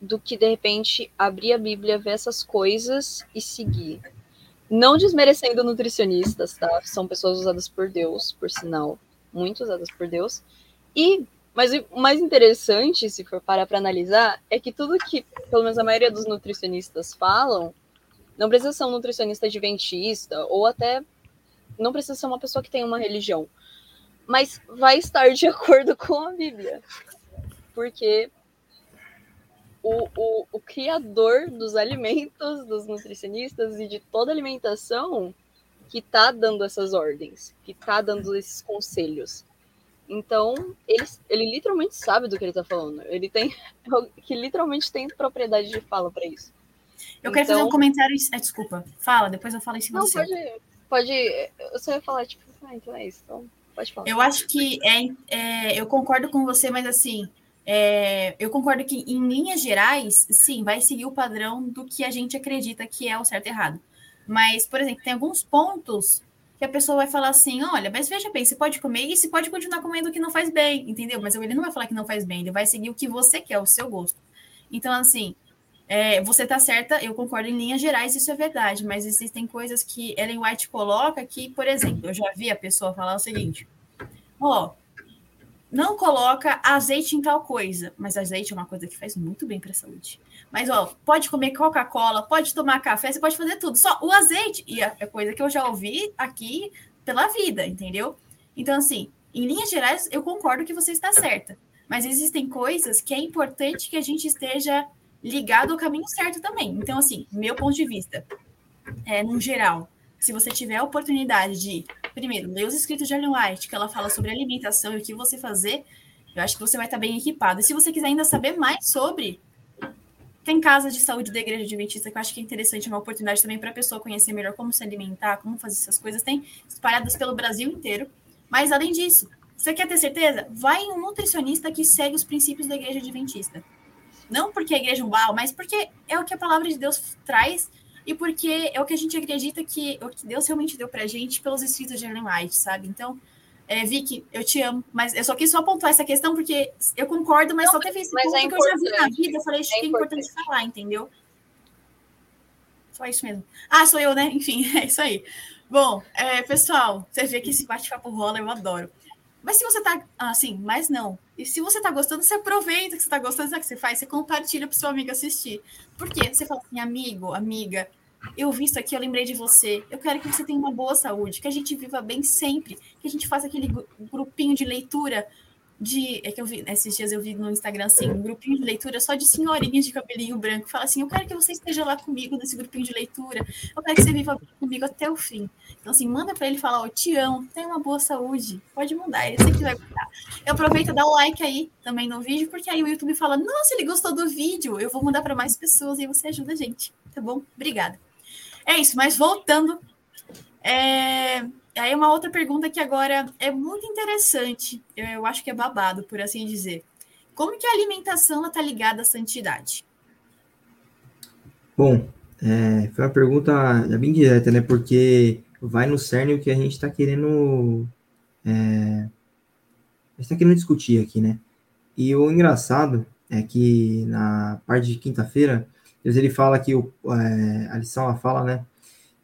do que de repente abrir a Bíblia, ver essas coisas e seguir. Não desmerecendo nutricionistas, tá? São pessoas usadas por Deus, por sinal, muito usadas por Deus. E mas o mais interessante, se for parar para analisar, é que tudo que, pelo menos a maioria dos nutricionistas falam, não precisa ser um nutricionista adventista ou até não precisa ser uma pessoa que tem uma religião, mas vai estar de acordo com a Bíblia. Porque o, o, o criador dos alimentos, dos nutricionistas e de toda alimentação que está dando essas ordens, que está dando esses conselhos. Então, ele, ele literalmente sabe do que ele está falando. Ele tem que literalmente tem propriedade de fala para isso. Eu então, quero fazer um então comentário. Ah, desculpa, fala, depois eu falo em cima não, do pode. Pode. Você vai falar, tipo, ah, então é isso. Então, pode falar. Eu acho que é, é, eu concordo com você, mas assim, é, eu concordo que, em linhas gerais, sim, vai seguir o padrão do que a gente acredita que é o certo e errado. Mas, por exemplo, tem alguns pontos que a pessoa vai falar assim: olha, mas veja bem, você pode comer e você pode continuar comendo o que não faz bem, entendeu? Mas ele não vai falar que não faz bem, ele vai seguir o que você quer, o seu gosto. Então, assim, é, você tá certa, eu concordo em linhas gerais, isso é verdade, mas existem coisas que Ellen White coloca que, por exemplo, eu já vi a pessoa falar o seguinte: ó. Oh, não coloca azeite em tal coisa, mas azeite é uma coisa que faz muito bem para a saúde. Mas ó, pode comer Coca-Cola, pode tomar café, você pode fazer tudo. Só o azeite e é coisa que eu já ouvi aqui pela vida, entendeu? Então assim, em linhas gerais, eu concordo que você está certa, mas existem coisas que é importante que a gente esteja ligado ao caminho certo também. Então assim, meu ponto de vista, é no geral, se você tiver a oportunidade de, primeiro, ler os escritos de Ellen White, que ela fala sobre alimentação e o que você fazer, eu acho que você vai estar bem equipado. E se você quiser ainda saber mais sobre, tem casas de saúde da igreja adventista que eu acho que é interessante, uma oportunidade também para a pessoa conhecer melhor como se alimentar, como fazer essas coisas. Tem espalhadas pelo Brasil inteiro. Mas, além disso, você quer ter certeza? Vai em um nutricionista que segue os princípios da igreja adventista. Não porque a igreja é um uau, mas porque é o que a palavra de Deus traz e porque é o que a gente acredita que o que Deus realmente deu pra gente pelos escritos de Ellen White, sabe? Então, É, Vicky, eu te amo, mas eu só quis só pontuar essa questão porque eu concordo, mas não, só teve esse ponto é que eu já vi na vida. Eu falei, acho é que é importante falar, entendeu? Só isso mesmo. Ah, sou eu, né? Enfim, é isso aí. Bom, é, pessoal, você vê que esse bate-papo rola, eu adoro. Mas se você tá assim, mas não. E se você tá gostando, você aproveita que você tá gostando, sabe o que você faz? Você compartilha pro seu amigo assistir. Por quê? Você fala assim, amigo, amiga, eu vi isso aqui, eu lembrei de você. Eu quero que você tenha uma boa saúde, que a gente viva bem sempre, que a gente faça aquele grupinho de leitura de. É que eu vi, esses dias eu vi no Instagram assim, um grupinho de leitura só de senhorinhas de cabelinho branco. Fala assim: eu quero que você esteja lá comigo nesse grupinho de leitura. Eu quero que você viva comigo até o fim. Então, assim, manda para ele falar: te amo, tenha uma boa saúde. Pode mandar, ele sempre vai gostar. Eu aproveito e dá o like aí também no vídeo, porque aí o YouTube fala: nossa, ele gostou do vídeo, eu vou mandar para mais pessoas e você ajuda a gente. Tá bom? Obrigada. É isso, mas voltando. É... Aí uma outra pergunta que agora é muito interessante, eu acho que é babado, por assim dizer. Como que a alimentação está ligada à santidade? Bom, é, foi uma pergunta bem direta, né? Porque vai no cerne o que a gente está querendo. É, está querendo discutir aqui, né? E o engraçado é que na parte de quinta-feira Deus ele fala que o, é, a lição fala, né,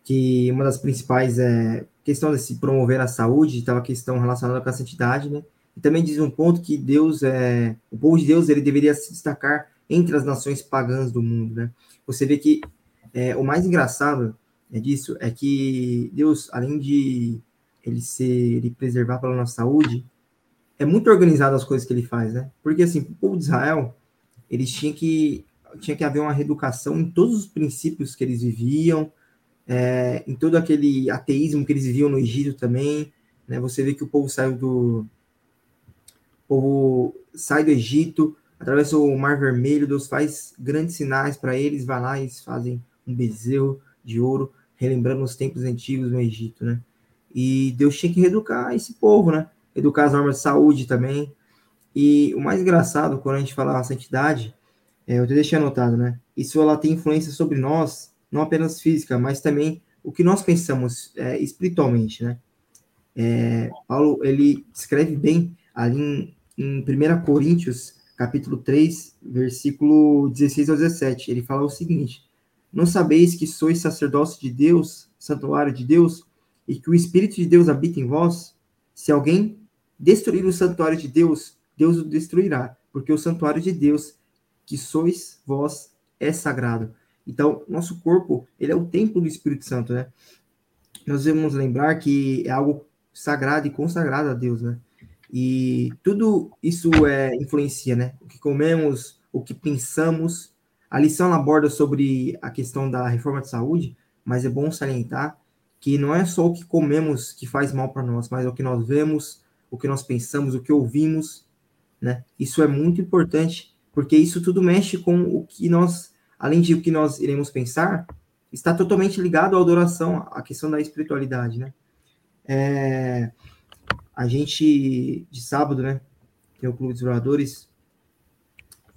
que uma das principais é questão de se promover a saúde, estava questão relacionada com a santidade, né? E também diz um ponto que Deus é, o povo de Deus ele deveria se destacar entre as nações pagãs do mundo, né? Você vê que é, o mais engraçado é disso é que Deus, além de ele ser, ele preservar pela nossa saúde, é muito organizado as coisas que ele faz, né? Porque assim, o povo de Israel, eles tinham que tinha que haver uma reeducação em todos os princípios que eles viviam, é, em todo aquele ateísmo que eles viviam no Egito também. Né? Você vê que o povo saiu do. O povo sai do Egito, atravessa o Mar Vermelho, Deus faz grandes sinais para eles, vai lá e fazem um bezerro de ouro, relembrando os tempos antigos no Egito, né? E Deus tinha que reeducar esse povo, né? Educar as normas de saúde também. E o mais engraçado, quando a gente fala a santidade, é, eu deixei anotado, né? Isso ela tem influência sobre nós, não apenas física, mas também o que nós pensamos é, espiritualmente, né? É, Paulo, ele escreve bem ali em, em 1 Coríntios, capítulo 3, versículo 16 ao 17. Ele fala o seguinte: Não sabeis que sois sacerdócio de Deus, santuário de Deus, e que o Espírito de Deus habita em vós? Se alguém destruir o santuário de Deus, Deus o destruirá, porque o santuário de Deus que sois vós é sagrado. Então, nosso corpo, ele é o templo do Espírito Santo, né? Nós devemos lembrar que é algo sagrado e consagrado a Deus, né? E tudo isso é influencia, né? O que comemos, o que pensamos. A lição aborda sobre a questão da reforma de saúde, mas é bom salientar que não é só o que comemos que faz mal para nós, mas é o que nós vemos, o que nós pensamos, o que ouvimos, né? Isso é muito importante porque isso tudo mexe com o que nós, além de o que nós iremos pensar, está totalmente ligado à adoração, à questão da espiritualidade, né? É, a gente, de sábado, né, tem o Clube dos Oradores,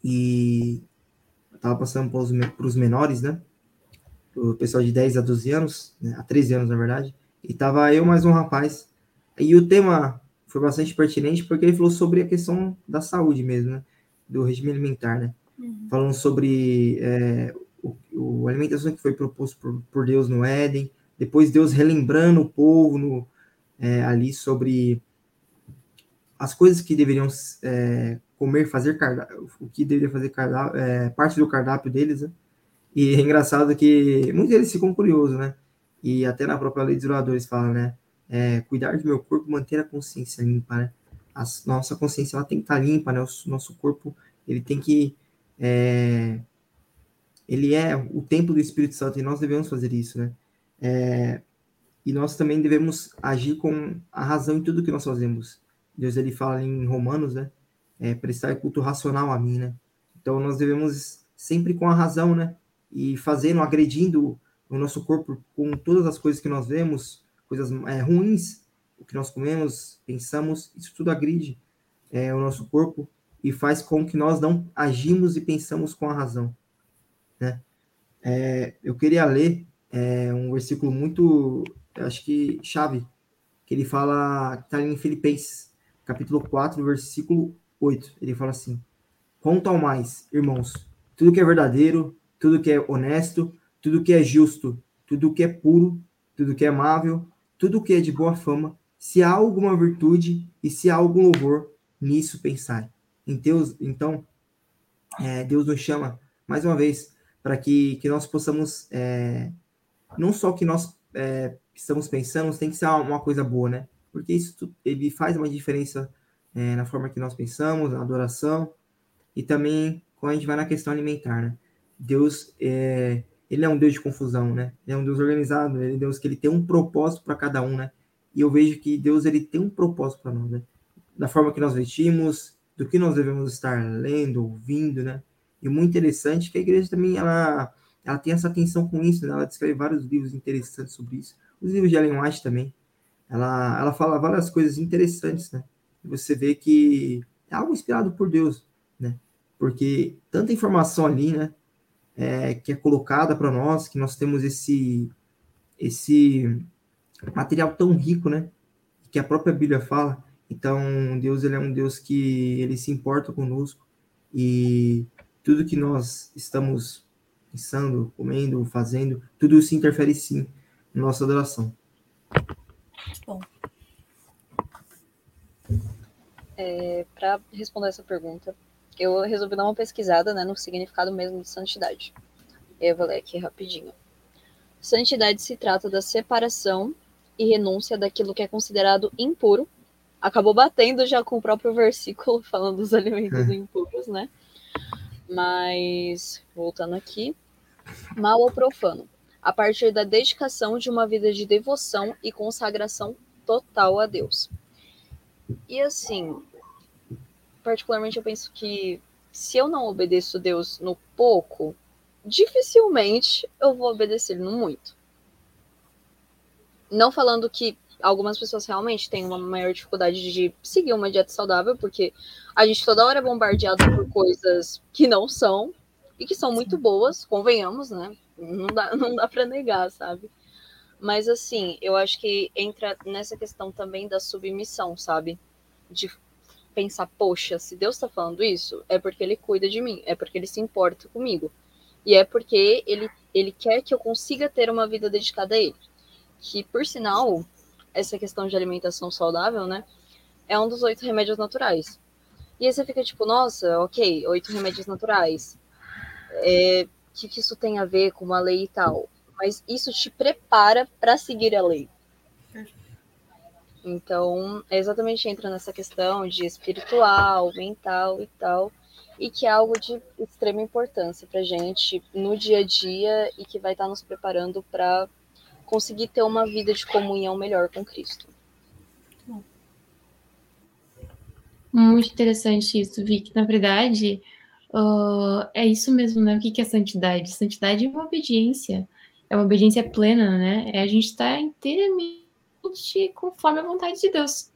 e eu tava passando para os menores, né, o pessoal de 10 a 12 anos, né, a 13 anos, na verdade, e tava eu mais um rapaz, e o tema foi bastante pertinente, porque ele falou sobre a questão da saúde mesmo, né, do regime alimentar, né? Uhum. Falando sobre é, o, o, a alimentação que foi proposto por, por, Deus no Éden, depois Deus relembrando o povo no, é, ali sobre as coisas que deveriam é, comer, fazer cardápio, o que deveria fazer cardápio, é, parte do cardápio deles, né? E é engraçado que muitos deles ficam curiosos, né? E até na própria lei dos oradores fala, né? É, cuidar do meu corpo, manter a consciência limpa, né? A nossa consciência ela tem que estar tá limpa, né? O nosso corpo ele tem que é, ele é o templo do Espírito Santo e nós devemos fazer isso, né? É, e nós também devemos agir com a razão em tudo que nós fazemos. Deus ele fala em Romanos, né? É, prestar culto racional a mim, né? Então nós devemos sempre com a razão, né? E fazendo, agredindo o nosso corpo com todas as coisas que nós vemos, coisas é, ruins, o que nós comemos, pensamos, isso tudo agride é, o nosso corpo e faz com que nós não agimos e pensamos com a razão. Né? É, eu queria ler é, um versículo muito, acho que chave, que ele fala, está em Filipenses, capítulo 4, versículo 8. Ele fala assim: Quanto ao mais, irmãos, tudo que é verdadeiro, tudo que é honesto, tudo que é justo, tudo que é puro, tudo que é amável, tudo que é de boa fama, se há alguma virtude e se há algum louvor, nisso pensai. Em Deus, então, é, Deus nos chama, mais uma vez, para que, que nós possamos, é, não só que nós é, estamos pensando, tem que ser uma coisa boa, né? Porque isso ele faz uma diferença é, na forma que nós pensamos, na adoração, e também quando a gente vai na questão alimentar, né? Deus, é, ele é um Deus de confusão, né? Ele é um Deus organizado, ele é um Deus que ele tem um propósito para cada um, né? E eu vejo que Deus ele tem um propósito para nós, né? Da forma que nós vestimos, do que nós devemos estar lendo, ouvindo, né? E muito interessante que a igreja também ela, ela tem essa atenção com isso, né? Ela escreve vários livros interessantes sobre isso. Os livros de Ellen White também. Ela, ela fala várias coisas interessantes, né? E você vê que é algo inspirado por Deus, né? Porque tanta informação ali, né? É, que é colocada para nós, que nós temos esse esse material tão rico, né? Que a própria Bíblia fala. Então, Deus ele é um Deus que ele se importa conosco e tudo que nós estamos pensando, comendo, fazendo, tudo isso interfere sim na nossa adoração. Bom. É, Para responder essa pergunta, eu resolvi dar uma pesquisada né, no significado mesmo de santidade. Eu vou ler aqui rapidinho. Santidade se trata da separação e renúncia daquilo que é considerado impuro. Acabou batendo já com o próprio versículo falando dos alimentos impuros, né? Mas, voltando aqui, mal ou profano, a partir da dedicação de uma vida de devoção e consagração total a Deus. E assim, particularmente eu penso que se eu não obedeço Deus no pouco, dificilmente eu vou obedecer no muito. Não falando que algumas pessoas realmente têm uma maior dificuldade de seguir uma dieta saudável, porque a gente toda hora é bombardeado por coisas que não são e que são muito boas, convenhamos, né? Não dá, não dá para negar, sabe? Mas assim, eu acho que entra nessa questão também da submissão, sabe? De pensar, poxa, se Deus está falando isso, é porque ele cuida de mim, é porque ele se importa comigo. E é porque ele, ele quer que eu consiga ter uma vida dedicada a ele que, por sinal, essa questão de alimentação saudável, né, é um dos oito remédios naturais. E aí você fica tipo, nossa, ok, oito remédios naturais. É, o que, que isso tem a ver com uma lei e tal? Mas isso te prepara para seguir a lei. Então, é exatamente entra nessa questão de espiritual, mental e tal, e que é algo de extrema importância para gente no dia a dia e que vai estar tá nos preparando para conseguir ter uma vida de comunhão melhor com Cristo. Muito interessante isso, Vic. Na verdade, uh, é isso mesmo, né? O que é santidade? Santidade é uma obediência, é uma obediência plena, né? É a gente estar inteiramente conforme a vontade de Deus.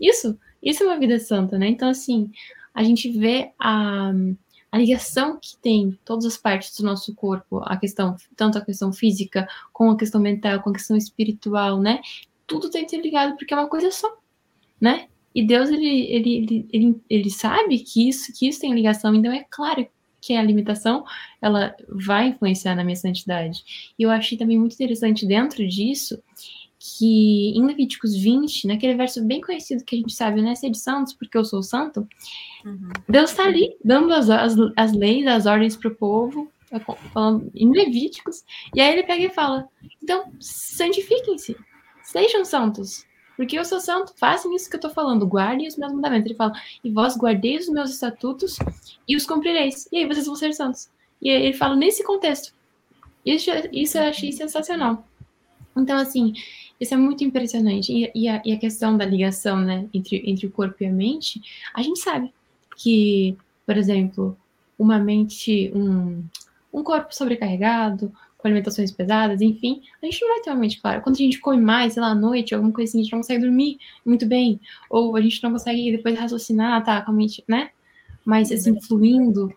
Isso, isso é uma vida santa, né? Então, assim, a gente vê a, a ligação que tem todas as partes do nosso corpo, a questão, tanto a questão física, com a questão mental, com a questão espiritual, né? Tudo está interligado porque é uma coisa só, né? E Deus, ele, ele, ele, ele sabe que isso, que isso tem ligação, então é claro que a limitação, ela vai influenciar na minha santidade. E eu achei também muito interessante dentro disso, que em Levíticos 20, naquele verso bem conhecido que a gente sabe, né? Ser de santos, porque eu sou santo, uhum. Deus está ali dando as, as, as leis, as ordens para o povo, falando em Levíticos, e aí ele pega e fala: então, santifiquem-se, sejam santos, porque eu sou santo, façam isso que eu estou falando, guardem os meus mandamentos. Ele fala: e vós guardeis os meus estatutos e os cumprireis, e aí vocês vão ser santos. E aí ele fala nesse contexto. Isso, isso eu achei sensacional. Então, assim, isso é muito impressionante. E, e, a, e, a, questão da ligação né, entre, entre o corpo e a mente, a gente sabe que, por exemplo, uma mente, um, um corpo sobrecarregado, com alimentações pesadas, enfim, a gente não vai ter uma mente clara. Quando a gente come mais, sei lá, à noite, alguma coisa assim, a gente não consegue dormir muito bem, ou a gente não consegue depois raciocinar, tá, com a mente, né? Mas, assim, fluindo,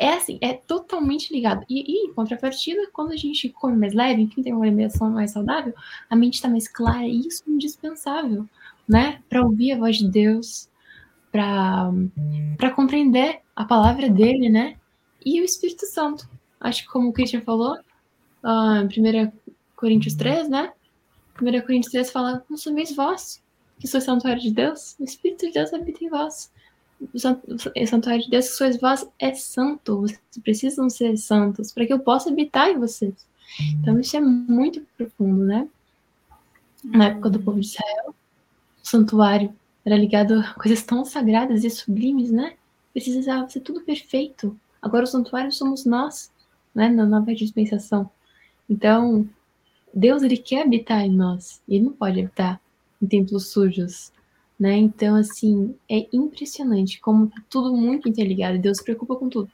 é assim, é totalmente ligado. E, e, em contrapartida, quando a gente come mais leve, quem tem uma alimentação mais saudável, a mente está mais clara, e isso é indispensável, né? Para ouvir a voz de Deus, para compreender a palavra dele, né? E o Espírito Santo. Acho que como o Christian falou, uh, 1 Coríntios 3, né? 1 Coríntios 3 fala, não sois vós, que sois santuário de Deus, o Espírito de Deus habita em vós. O santuário de Deus que sois vós é santo, vocês precisam ser santos, para que eu possa habitar em vocês. Então isso é muito profundo, né? Na época do povo de Israel, o santuário era ligado a coisas tão sagradas e sublimes, né? Precisava ser tudo perfeito. Agora o santuário somos nós, né? Na nova dispensação. Então, Deus ele quer habitar em nós. E ele não pode habitar em templos sujos, né? Então, assim, é impressionante como tá tudo muito interligado. Deus se preocupa com tudo.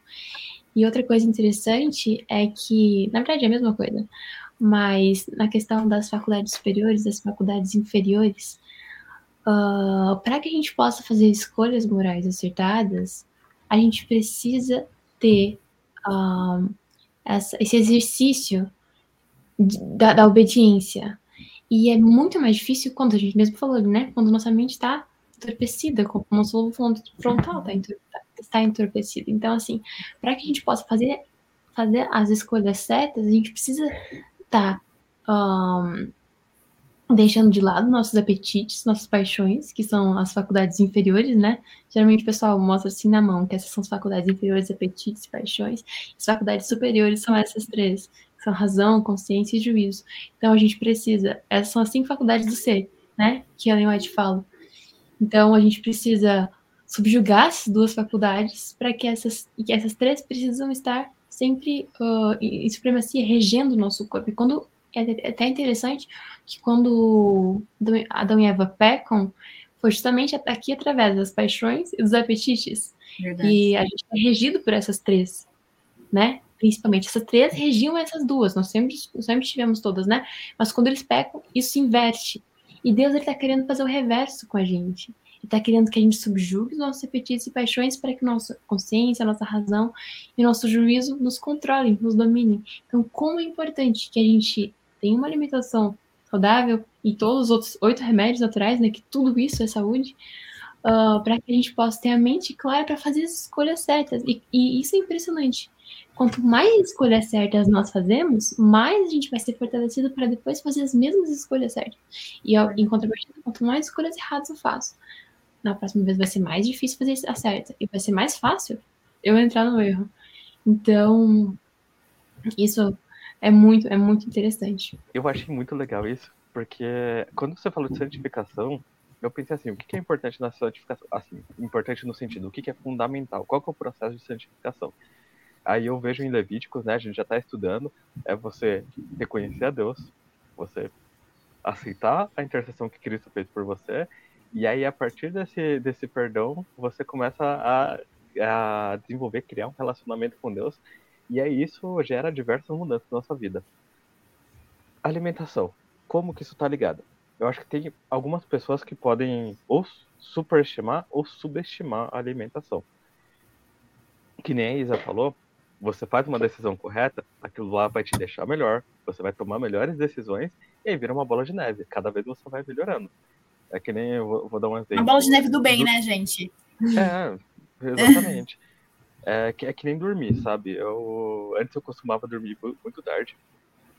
E outra coisa interessante é que, na verdade, é a mesma coisa, mas na questão das faculdades superiores, das faculdades inferiores, uh, ah, para que a gente possa fazer escolhas morais acertadas, a gente precisa ter uh, essa, esse exercício de, da, da, obediência. E é muito mais difícil quando a gente mesmo falou, né? Quando nossa mente está entorpecida, como o nosso lobo frontal está tá entorpecido. Então, assim, para que a gente possa fazer, fazer as escolhas certas, a gente precisa estar tá, um, deixando de lado nossos apetites, nossas paixões, que são as faculdades inferiores, né? Geralmente o pessoal mostra assim na mão que essas são as faculdades inferiores, apetites e paixões. As faculdades superiores são essas três, são razão, consciência e juízo. Então a gente precisa, essas são as cinco faculdades do ser, né? Que Ellen White fala. Então a gente precisa subjugar essas duas faculdades para que essas, que essas três precisam estar sempre uh, em supremacia regendo o nosso corpo. E quando é até interessante que quando Adão e Eva pecam, foi justamente aqui através das paixões e dos apetites. Verdade. E a gente é regido por essas três, né? Principalmente essas três regiam essas duas. Nós sempre, sempre tivemos todas, né? Mas quando eles pecam, isso se inverte. E Deus ele está querendo fazer o reverso com a gente. Ele está querendo que a gente subjugue os nossos apetites e paixões para que nossa consciência, nossa razão e nosso juízo nos controlem, nos dominem. Então, como é importante que a gente tem uma alimentação saudável e todos os outros oito remédios naturais, né, que tudo isso é saúde, uh, para que a gente possa ter a mente clara para fazer as escolhas certas. E, e, isso é impressionante. Quanto mais escolhas certas nós fazemos, mais a gente vai ser fortalecido para depois fazer as mesmas escolhas certas. E em contrapartida, quanto mais escolhas erradas eu faço, na próxima vez vai ser mais difícil fazer a certa e vai ser mais fácil eu entrar no erro. Então, isso é muito, é muito interessante. Eu achei muito legal isso, porque quando você falou de santificação, eu pensei assim, o que é importante na santificação? Assim, importante no sentido, o que é fundamental? Qual que é o processo de santificação? Aí eu vejo em Levíticos, né, a gente já está estudando, é você reconhecer a Deus, você aceitar a intercessão que Cristo fez por você, e aí a partir desse, desse perdão, você começa a, a desenvolver, criar um relacionamento com Deus e aí isso gera diversas mudanças na nossa vida. Alimentação. Como que isso está ligado? Eu acho que tem algumas pessoas que podem ou superestimar ou subestimar a alimentação. Que nem a Isa falou, você faz uma decisão correta, aquilo lá vai te deixar melhor, você vai tomar melhores decisões e aí vira uma bola de neve. Cada vez você vai melhorando. É que nem eu vou, vou dar um exemplo. Uma bola de neve do bem, do... né, gente? É, exatamente. É que, é que nem dormir, sabe? Eu, antes eu costumava dormir muito tarde.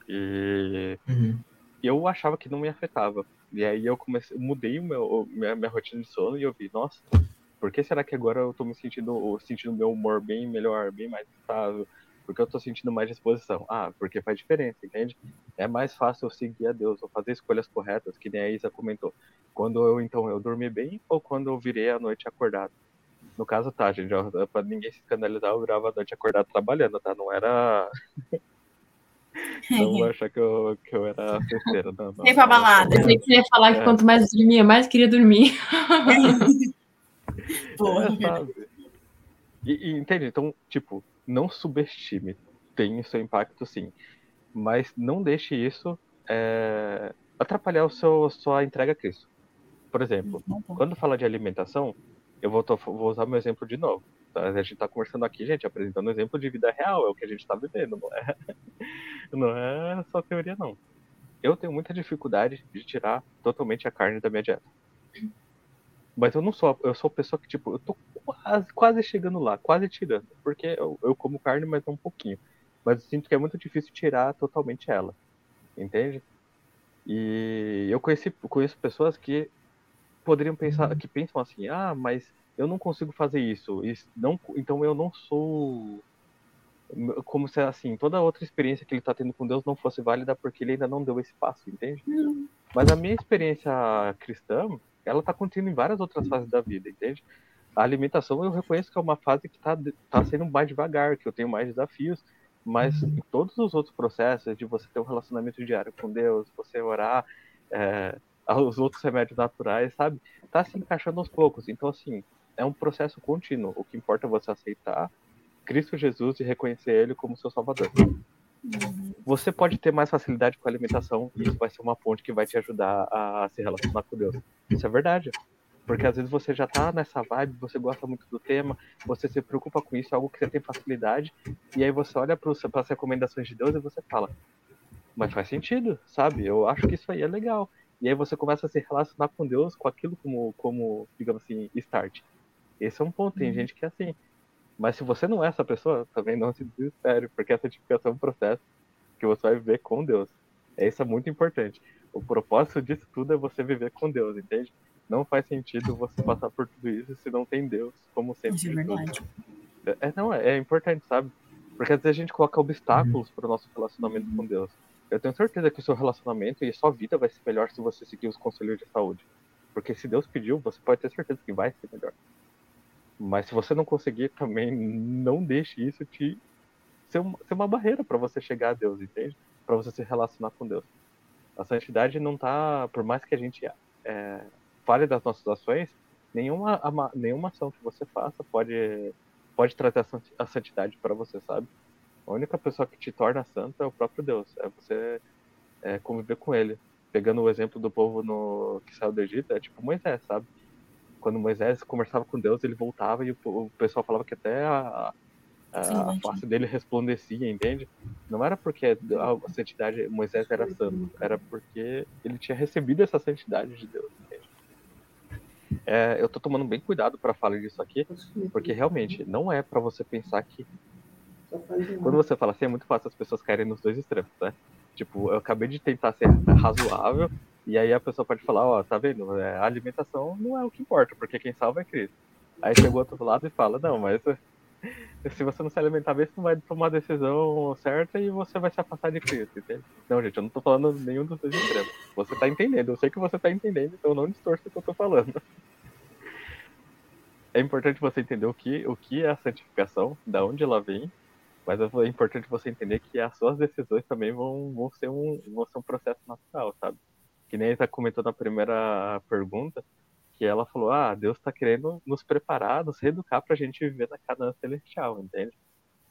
E uhum. eu achava que não me afetava. E aí eu comecei, mudei o meu, minha, minha rotina de sono e eu vi, nossa, por que será que agora eu tô me sentindo, sentindo meu humor bem melhor, bem mais estável? Porque eu tô sentindo mais disposição. Ah, porque faz diferença, entende? É mais fácil eu seguir a Deus, ou fazer escolhas corretas, que nem a Isa comentou. Quando eu, então, eu dormi bem ou quando eu virei a noite acordado? No caso, tá, gente, ó, pra ninguém se escandalizar, eu virava a noite acordado trabalhando, tá? Não era. não achar que eu, que eu era festeira, não. não, Nem pra balada. Eu pensei que você ia falar que é. quanto mais dormia, mais queria dormir. Porra. É, e, e, entende? Então, tipo, não subestime. Tem o seu impacto, sim. Mas não deixe isso é, atrapalhar o seu, sua entrega a Cristo. Por exemplo, quando fala de alimentação, eu vou, vou usar meu exemplo de novo. A gente está conversando aqui, gente, apresentando um exemplo de vida real, é o que a gente está vivendo, não é, não é só teoria, não. Eu tenho muita dificuldade de tirar totalmente a carne da minha dieta. Mas eu não sou, eu sou pessoa que, tipo, eu tô quase, quase chegando lá, quase tirando. Porque eu, eu como carne, mas um pouquinho. Mas eu sinto que é muito difícil tirar totalmente ela. Entende? E eu conheci, conheço pessoas que poderiam pensar, que pensam assim, ah, mas eu não consigo fazer isso, isso não, então eu não sou como se assim toda outra experiência que ele está tendo com Deus não fosse válida porque ele ainda não deu esse passo, entende? Não. Mas a minha experiência cristã ela está contendo em várias outras fases da vida, entende? A alimentação eu reconheço que é uma fase que está tá sendo mais devagar, que eu tenho mais desafios, mas em todos os outros processos de você ter um relacionamento diário com Deus, você orar, é, os outros remédios naturais, sabe? Tá se encaixando aos poucos. Então, assim, é um processo contínuo. O que importa é você aceitar Cristo Jesus e reconhecer Ele como seu Salvador. Você pode ter mais facilidade com a alimentação e isso vai ser uma ponte que vai te ajudar a se relacionar com Deus. Isso é verdade. Porque às vezes você já tá nessa vibe, você gosta muito do tema, você se preocupa com isso, é algo que você tem facilidade, e aí você olha para as recomendações de Deus e você fala, mas faz sentido, sabe? Eu acho que isso aí é legal. E aí você começa a se relacionar com Deus com aquilo como, como digamos assim, start. Esse é um ponto. Tem uhum. gente que é assim. Mas se você não é essa pessoa, também não se desespere, porque essa certificação é um processo que você vai viver com Deus. É isso é muito importante. O propósito disso tudo é você viver com Deus, entende? Não faz sentido você passar por tudo isso se não tem Deus como sempre. Isso é verdade. É, é, não, é, é, importante, sabe? Porque às vezes a gente coloca obstáculos uhum. para o nosso relacionamento com Deus. Eu tenho certeza que o seu relacionamento e a sua vida vai ser melhor se você seguir os conselhos de saúde. Porque se Deus pediu, você pode ter certeza que vai ser melhor. Mas se você não conseguir também, não deixe isso te ser uma, ser uma barreira para você chegar a Deus, entende? Para você se relacionar com Deus. A santidade não tá, por mais que a gente é, fale das nossas ações, nenhuma, nenhuma ação que você faça pode, pode trazer a santidade para você, sabe? A única pessoa que te torna santo é o próprio Deus, é você é, conviver com Ele. Pegando o exemplo do povo no, que saiu do Egito, é tipo Moisés, sabe? Quando Moisés conversava com Deus, ele voltava e o, o pessoal falava que até a, a, a face dele resplandecia, entende? Não era porque a santidade Moisés era santo, era porque ele tinha recebido essa santidade de Deus, entende? É, eu tô tomando bem cuidado para falar disso aqui, porque realmente não é para você pensar que quando você fala assim é muito fácil as pessoas caírem nos dois extremos, né? Tipo, eu acabei de tentar ser razoável e aí a pessoa pode falar, ó, tá vendo? É, a alimentação não é o que importa, porque quem salva é Cristo. Aí chegou o outro lado e fala, não, mas se você não se alimentar bem, você não vai tomar a decisão certa e você vai se afastar de Cristo, entende? Não, gente, eu não tô falando nenhum dos dois extremos. Você tá entendendo, eu sei que você tá entendendo, então não distorça o que eu tô falando. É importante você entender o que, o que é a santificação, da onde ela vem, mas é importante você entender que as suas decisões também vão, vão, ser, um, vão ser um processo natural, sabe? Que nem ele comentou na primeira pergunta, que ela falou, ah, Deus está querendo nos preparar, nos reeducar para a gente viver na Canaã celestial, entende?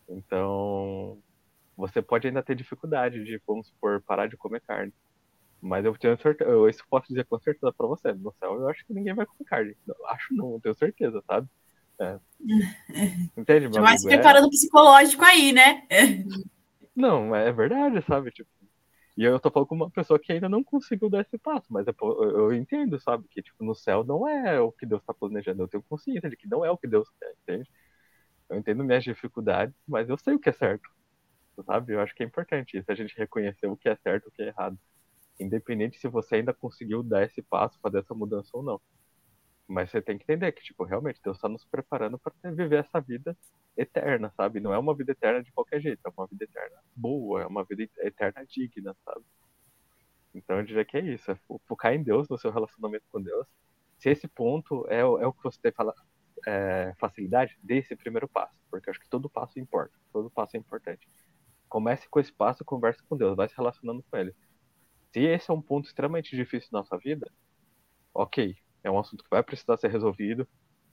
Então, você pode ainda ter dificuldade de, vamos supor, parar de comer carne. Mas eu tenho certeza, eu isso posso dizer com certeza para você. No céu, eu acho que ninguém vai comer carne. Acho não, tenho certeza, sabe? É. Entende, meu Mas se preparando é... psicológico aí, né? Não, é verdade, sabe? Tipo, e eu tô falando com uma pessoa que ainda não conseguiu dar esse passo, mas eu, eu entendo, sabe? Que tipo, no céu não é o que Deus está planejando. Eu tenho consciência de que não é o que Deus quer, entende? Eu entendo minhas dificuldades, mas eu sei o que é certo, sabe? Eu acho que é importante isso, a gente reconhecer o que é certo e o que é errado. Independente se você ainda conseguiu dar esse passo, fazer essa mudança ou não. Mas você tem que entender que, tipo, realmente Deus está nos preparando para viver essa vida eterna, sabe? Não é uma vida eterna de qualquer jeito, é uma vida eterna boa, é uma vida eterna digna, sabe? Então eu diria que é isso, é focar em Deus, no seu relacionamento com Deus. Se esse ponto é, é o que você tem fala, é, facilidade, dê esse primeiro passo, porque eu acho que todo passo importa, todo passo é importante. Comece com esse passo, converse com Deus, vai se relacionando com Ele. Se esse é um ponto extremamente difícil na nossa vida, ok, é um assunto que vai precisar ser resolvido,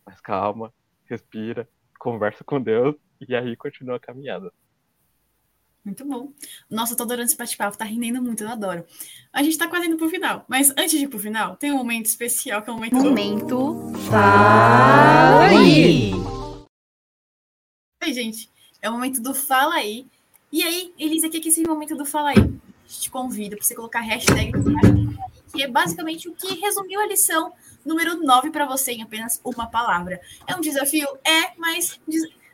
mas calma, respira, conversa com Deus e aí continua a caminhada. Muito bom. Nossa, eu tô adorando esse bate-papo, tá rendendo muito, eu adoro. A gente tá quase indo pro final, mas antes de ir pro final, tem um momento especial que é o momento. Momento. Fala aí! Oi, gente. É o momento do Fala aí. E aí, Elisa, o que é esse momento do Fala aí? A gente te convida para você colocar hashtag, que é basicamente o que resumiu a lição número 9 para você em apenas uma palavra. É um desafio? É, mas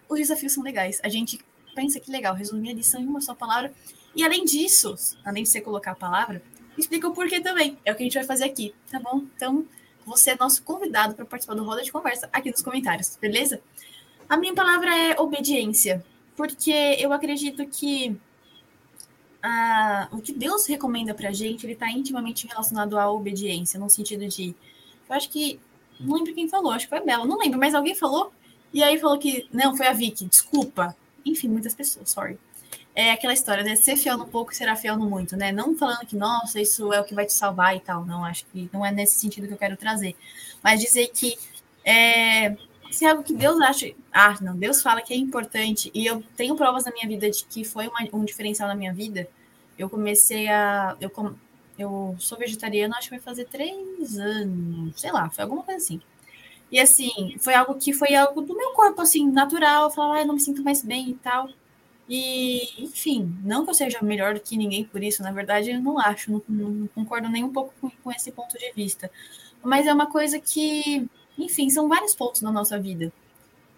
os desafios são legais. A gente pensa que legal, resumir a lição em uma só palavra. E além disso, além de você colocar a palavra, explica o porquê também. É o que a gente vai fazer aqui, tá bom? Então, você é nosso convidado para participar do Roda de Conversa aqui nos comentários, beleza? A minha palavra é obediência, porque eu acredito que a, o que Deus recomenda para a gente, ele está intimamente relacionado à obediência, no sentido de, eu acho que, não lembro quem falou, acho que foi a Bela, não lembro, mas alguém falou, e aí falou que, não, foi a Vicky, desculpa, enfim, muitas pessoas, sorry. É aquela história, né? Ser fiel no pouco será fiel no muito, né? Não falando que, nossa, isso é o que vai te salvar e tal. Não, acho que não é nesse sentido que eu quero trazer. Mas dizer que é, se é algo que Deus acha. Ah, não, Deus fala que é importante, e eu tenho provas na minha vida de que foi uma, um diferencial na minha vida. Eu comecei a. Eu, eu sou vegetariana, acho que vai fazer três anos, sei lá, foi alguma coisa assim. E assim, foi algo que foi algo do meu corpo, assim, natural. Eu falava, ah, eu não me sinto mais bem e tal. E, enfim, não que eu seja melhor do que ninguém por isso, na verdade, eu não acho, não, não concordo nem um pouco com, com esse ponto de vista. Mas é uma coisa que, enfim, são vários pontos na nossa vida.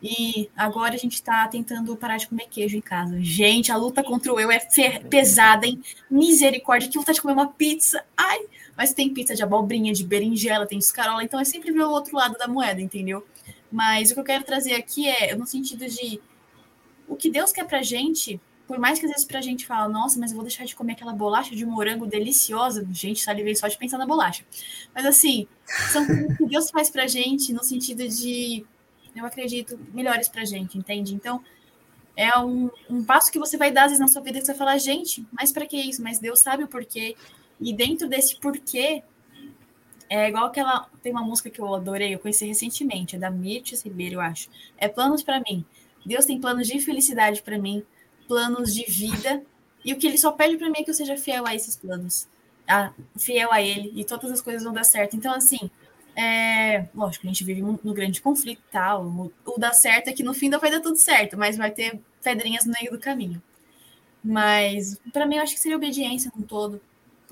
E agora a gente está tentando parar de comer queijo em casa. Gente, a luta contra o eu é pesada, hein? Misericórdia, que vontade de comer uma pizza. Ai, mas tem pizza de abobrinha, de berinjela, tem escarola, então é sempre ver o outro lado da moeda, entendeu? Mas o que eu quero trazer aqui é no sentido de o que Deus quer pra gente, por mais que às vezes pra gente fala, nossa, mas eu vou deixar de comer aquela bolacha de morango deliciosa. Gente, salivei só de pensar na bolacha. Mas assim, são coisas que Deus faz pra gente no sentido de, eu acredito, melhores pra gente, entende? Então, é um, um passo que você vai dar às vezes na sua vida que você vai falar, gente, mas para que isso? Mas Deus sabe o porquê. E dentro desse porquê, é igual aquela. Tem uma música que eu adorei, eu conheci recentemente, é da Mirtes Ribeiro, eu acho. É planos para mim. Deus tem planos de felicidade para mim, planos de vida, e o que ele só pede para mim é que eu seja fiel a esses planos. A, fiel a ele, e todas as coisas vão dar certo. Então, assim, é, lógico, a gente vive no grande conflito tal. O, o dar certo é que no fim não vai dar tudo certo, mas vai ter pedrinhas no meio do caminho. Mas, para mim, eu acho que seria obediência no todo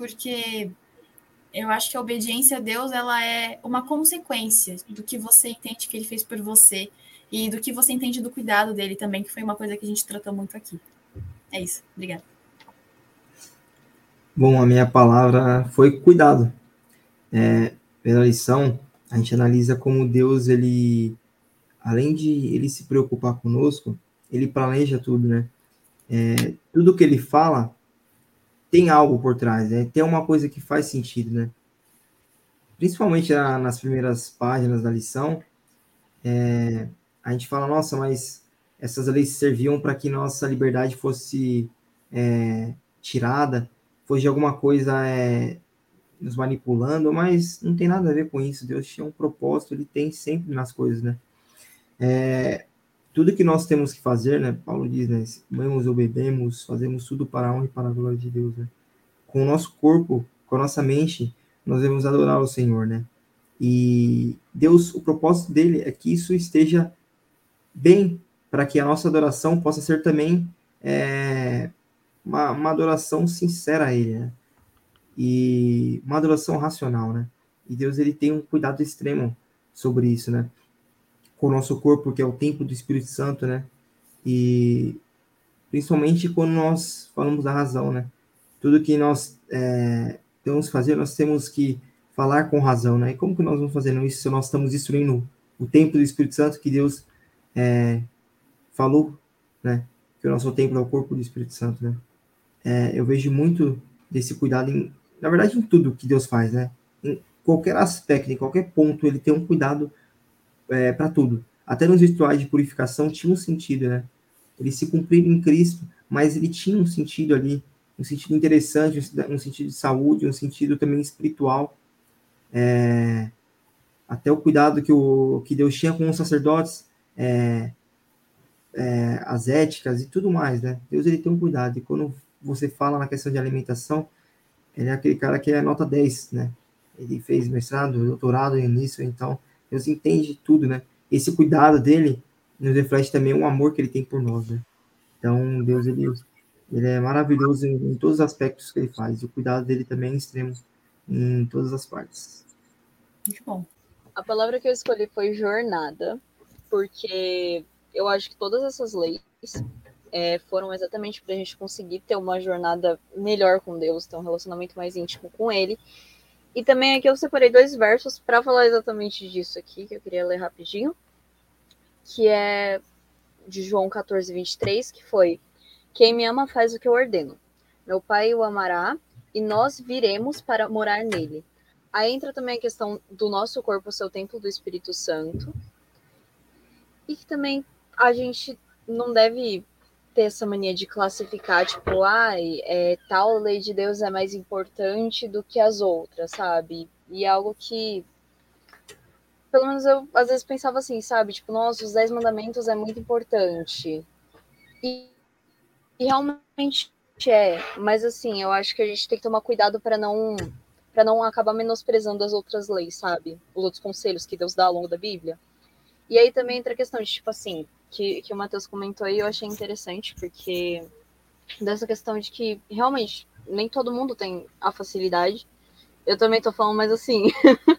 porque eu acho que a obediência a Deus ela é uma consequência do que você entende que ele fez por você e do que você entende do cuidado dele também, que foi uma coisa que a gente tratou muito aqui. É isso. Obrigada. Bom, a minha palavra foi cuidado. É, pela lição, a gente analisa como Deus, ele, além de ele se preocupar conosco, ele planeja tudo, né? É, tudo que ele fala tem algo por trás, né? Tem uma coisa que faz sentido, né? Principalmente na, nas primeiras páginas da lição, é, a gente fala, nossa, mas essas leis serviam para que nossa liberdade fosse é, tirada, fosse de alguma coisa é, nos manipulando, mas não tem nada a ver com isso. Deus tinha um propósito, ele tem sempre nas coisas, né? É, tudo que nós temos que fazer, né? Paulo diz, né? Comemos ou bebemos, fazemos tudo para a honra e para a glória de Deus, né? Com o nosso corpo, com a nossa mente, nós devemos adorar o Senhor, né? E Deus, o propósito dele é que isso esteja bem, para que a nossa adoração possa ser também é, uma, uma, adoração sincera a Ele, né? E uma adoração racional, né? E Deus, ele tem um cuidado extremo sobre isso, né? com o nosso corpo, que é o templo do Espírito Santo, né? E principalmente quando nós falamos da razão, né? Tudo que nós é, temos que fazer, nós temos que falar com razão, né? E como que nós vamos fazer isso se nós estamos destruindo o templo do Espírito Santo que Deus é, falou, né? Que o nosso templo é o corpo do Espírito Santo, né? É, eu vejo muito desse cuidado, em, na verdade, em tudo que Deus faz, né? Em qualquer aspecto, em qualquer ponto, ele tem um cuidado é, para tudo. Até nos rituais de purificação tinha um sentido, né? Ele se cumprir em Cristo, mas ele tinha um sentido ali, um sentido interessante, um sentido de saúde, um sentido também espiritual. É, até o cuidado que, o, que Deus tinha com os sacerdotes, é, é, as éticas e tudo mais, né? Deus ele tem um cuidado. E quando você fala na questão de alimentação, ele é aquele cara que é nota 10, né? Ele fez mestrado, doutorado nisso, então Deus entende tudo, né? Esse cuidado dele nos reflete também o amor que ele tem por nós, né? Então, Deus, ele, ele é maravilhoso em, em todos os aspectos que ele faz. E o cuidado dele também é extremo em todas as partes. Muito bom. A palavra que eu escolhi foi jornada, porque eu acho que todas essas leis é, foram exatamente para a gente conseguir ter uma jornada melhor com Deus, ter um relacionamento mais íntimo com Ele. E também aqui eu separei dois versos para falar exatamente disso aqui, que eu queria ler rapidinho, que é de João 14, 23, que foi: Quem me ama faz o que eu ordeno. Meu Pai o amará e nós viremos para morar nele. Aí entra também a questão do nosso corpo ser o templo do Espírito Santo. E que também a gente não deve ter essa mania de classificar, tipo, ai, é, tal lei de Deus é mais importante do que as outras, sabe? E é algo que, pelo menos eu às vezes pensava assim, sabe? Tipo, nossa, os dez mandamentos é muito importante. E, e realmente é, mas assim, eu acho que a gente tem que tomar cuidado para não para não acabar menosprezando as outras leis, sabe? Os outros conselhos que Deus dá ao longo da Bíblia. E aí também entra a questão de, tipo assim, que, que o Matheus comentou aí, eu achei interessante, porque dessa questão de que realmente nem todo mundo tem a facilidade. Eu também tô falando, mas assim,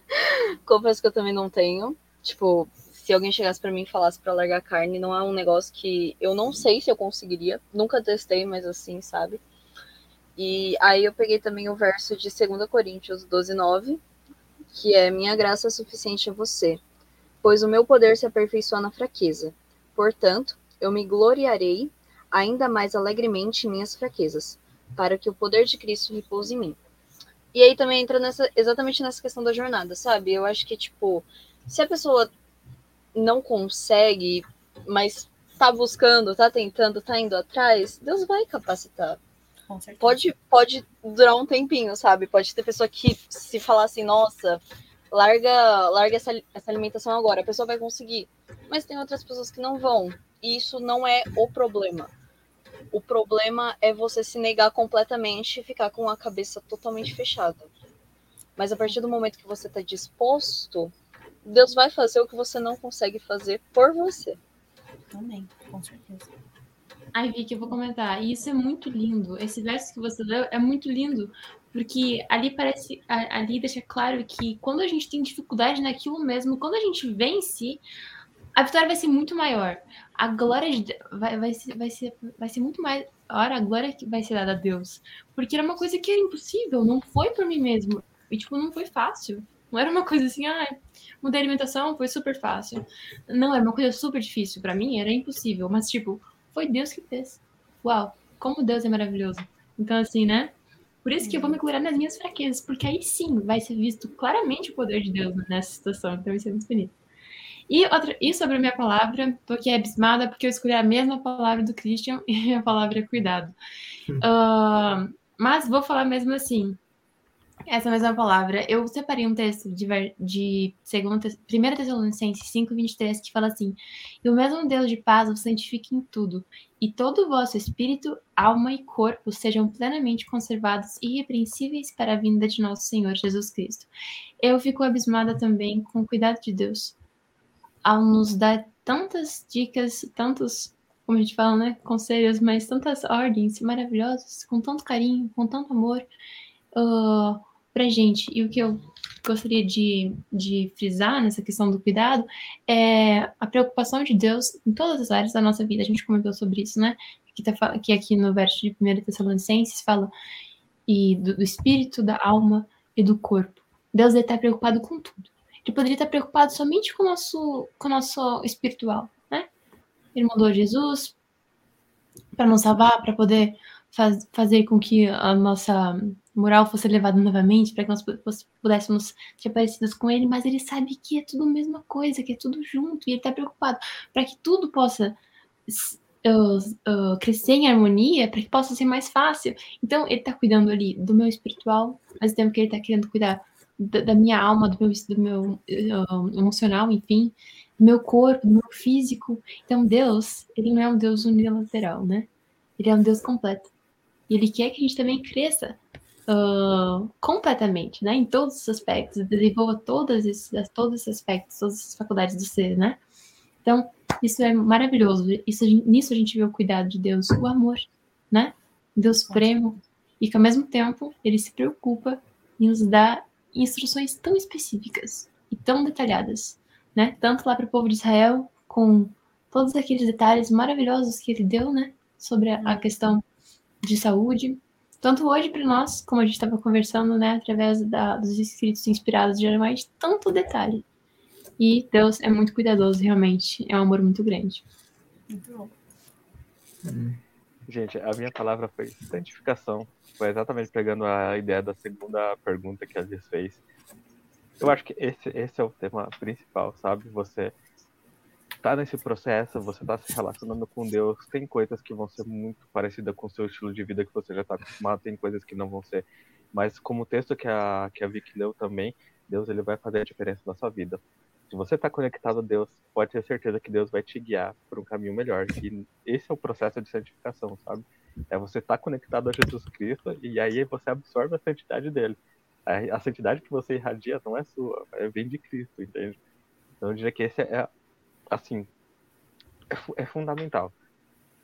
confesso que eu também não tenho. Tipo, se alguém chegasse para mim e falasse para largar carne, não é um negócio que eu não sei se eu conseguiria. Nunca testei, mas assim, sabe? E aí eu peguei também o verso de 2 Coríntios 12, 9, que é: Minha graça é suficiente a você, pois o meu poder se aperfeiçoa na fraqueza. Portanto, eu me gloriarei ainda mais alegremente em minhas fraquezas, para que o poder de Cristo repouse em mim. E aí também entra nessa, exatamente nessa questão da jornada, sabe? Eu acho que, tipo, se a pessoa não consegue, mas tá buscando, tá tentando, tá indo atrás, Deus vai capacitar. Pode, pode durar um tempinho, sabe? Pode ter pessoa que se falar assim, nossa, larga, larga essa, essa alimentação agora, a pessoa vai conseguir. Mas tem outras pessoas que não vão. E isso não é o problema. O problema é você se negar completamente e ficar com a cabeça totalmente fechada. Mas a partir do momento que você está disposto, Deus vai fazer o que você não consegue fazer por você. Amém, com certeza. Ai, Vicky, eu vou comentar. E isso é muito lindo. Esse verso que você leu é muito lindo, porque ali parece, ali deixa claro que quando a gente tem dificuldade naquilo mesmo, quando a gente vence, a vitória vai ser muito maior. A glória de, vai, vai, ser, vai, ser, vai ser muito mais. Ora, a glória que vai ser dada a Deus. Porque era uma coisa que era impossível, não foi por mim mesmo. E, tipo, não foi fácil. Não era uma coisa assim, ah, mudei a alimentação, foi super fácil. Não, era uma coisa super difícil. para mim era impossível. Mas, tipo, foi Deus que fez. Uau, como Deus é maravilhoso. Então, assim, né? Por isso que eu vou me curar nas minhas fraquezas, porque aí sim vai ser visto claramente o poder de Deus nessa situação. Então vai ser muito bonito. E, outra, e sobre a minha palavra, tô aqui abismada porque eu escolhi a mesma palavra do Christian e a palavra é cuidado. Uh, mas vou falar mesmo assim essa mesma palavra. Eu separei um texto de, de 1 Tessalonicenses 5, 23, que fala assim: E o mesmo Deus de paz o santifique em tudo, e todo o vosso espírito, alma e corpo sejam plenamente conservados irrepreensíveis para a vinda de nosso Senhor Jesus Cristo. Eu fico abismada também com o cuidado de Deus ao nos dar tantas dicas, tantos, como a gente fala, né, conselhos, mas tantas ordens maravilhosas, com tanto carinho, com tanto amor. Uh, para gente. E o que eu gostaria de, de frisar nessa questão do cuidado é a preocupação de Deus em todas as áreas da nossa vida. A gente comentou sobre isso, né? Que, tá, que aqui no verso de 1 Tessalonicenses fala e do, do espírito, da alma e do corpo. Deus está preocupado com tudo. Ele poderia estar preocupado somente com o nosso, com o nosso espiritual, né? Ele mandou Jesus para nos salvar, para poder faz, fazer com que a nossa moral fosse levada novamente, para que nós pudéssemos ser parecidos com ele, mas ele sabe que é tudo a mesma coisa, que é tudo junto, e ele está preocupado para que tudo possa uh, uh, crescer em harmonia, para que possa ser mais fácil. Então, ele está cuidando ali do meu espiritual, mas tempo que ele está querendo cuidar da, da, minha alma, do meu, do meu uh, emocional, enfim, do meu corpo, do meu físico. Então, Deus, ele não é um Deus unilateral, né? Ele é um Deus completo. E ele quer que a gente também cresça uh, completamente, né? Em todos os aspectos, desenvolva todas esses, todos esses aspectos, todas as faculdades do ser, né? Então, isso é maravilhoso. Isso, nisso a gente vê o cuidado de Deus, o amor, né? Deus supremo. E que ao mesmo tempo ele se preocupa em nos dar instruções tão específicas e tão detalhadas, né? Tanto lá para o povo de Israel, com todos aqueles detalhes maravilhosos que ele deu, né? Sobre a, a questão de saúde. Tanto hoje para nós, como a gente estava conversando, né? Através da, dos escritos inspirados de Jeremias, tanto detalhe. E Deus é muito cuidadoso, realmente. É um amor muito grande. Muito bom. Gente, a minha palavra foi santificação. Foi exatamente pegando a ideia da segunda pergunta que a Liz fez. Eu acho que esse, esse é o tema principal, sabe? Você tá nesse processo, você tá se relacionando com Deus, tem coisas que vão ser muito parecidas com o seu estilo de vida que você já tá acostumado, tem coisas que não vão ser. Mas como o texto que a, que a Vicky leu também, Deus ele vai fazer a diferença na sua vida se você está conectado a Deus, pode ter certeza que Deus vai te guiar por um caminho melhor. E esse é o processo de santificação, sabe? É você estar tá conectado a Jesus Cristo e aí você absorve a santidade dele. A, a santidade que você irradia não é sua, é, vem de Cristo, entende? Então eu diria que esse é, assim, é, é fundamental.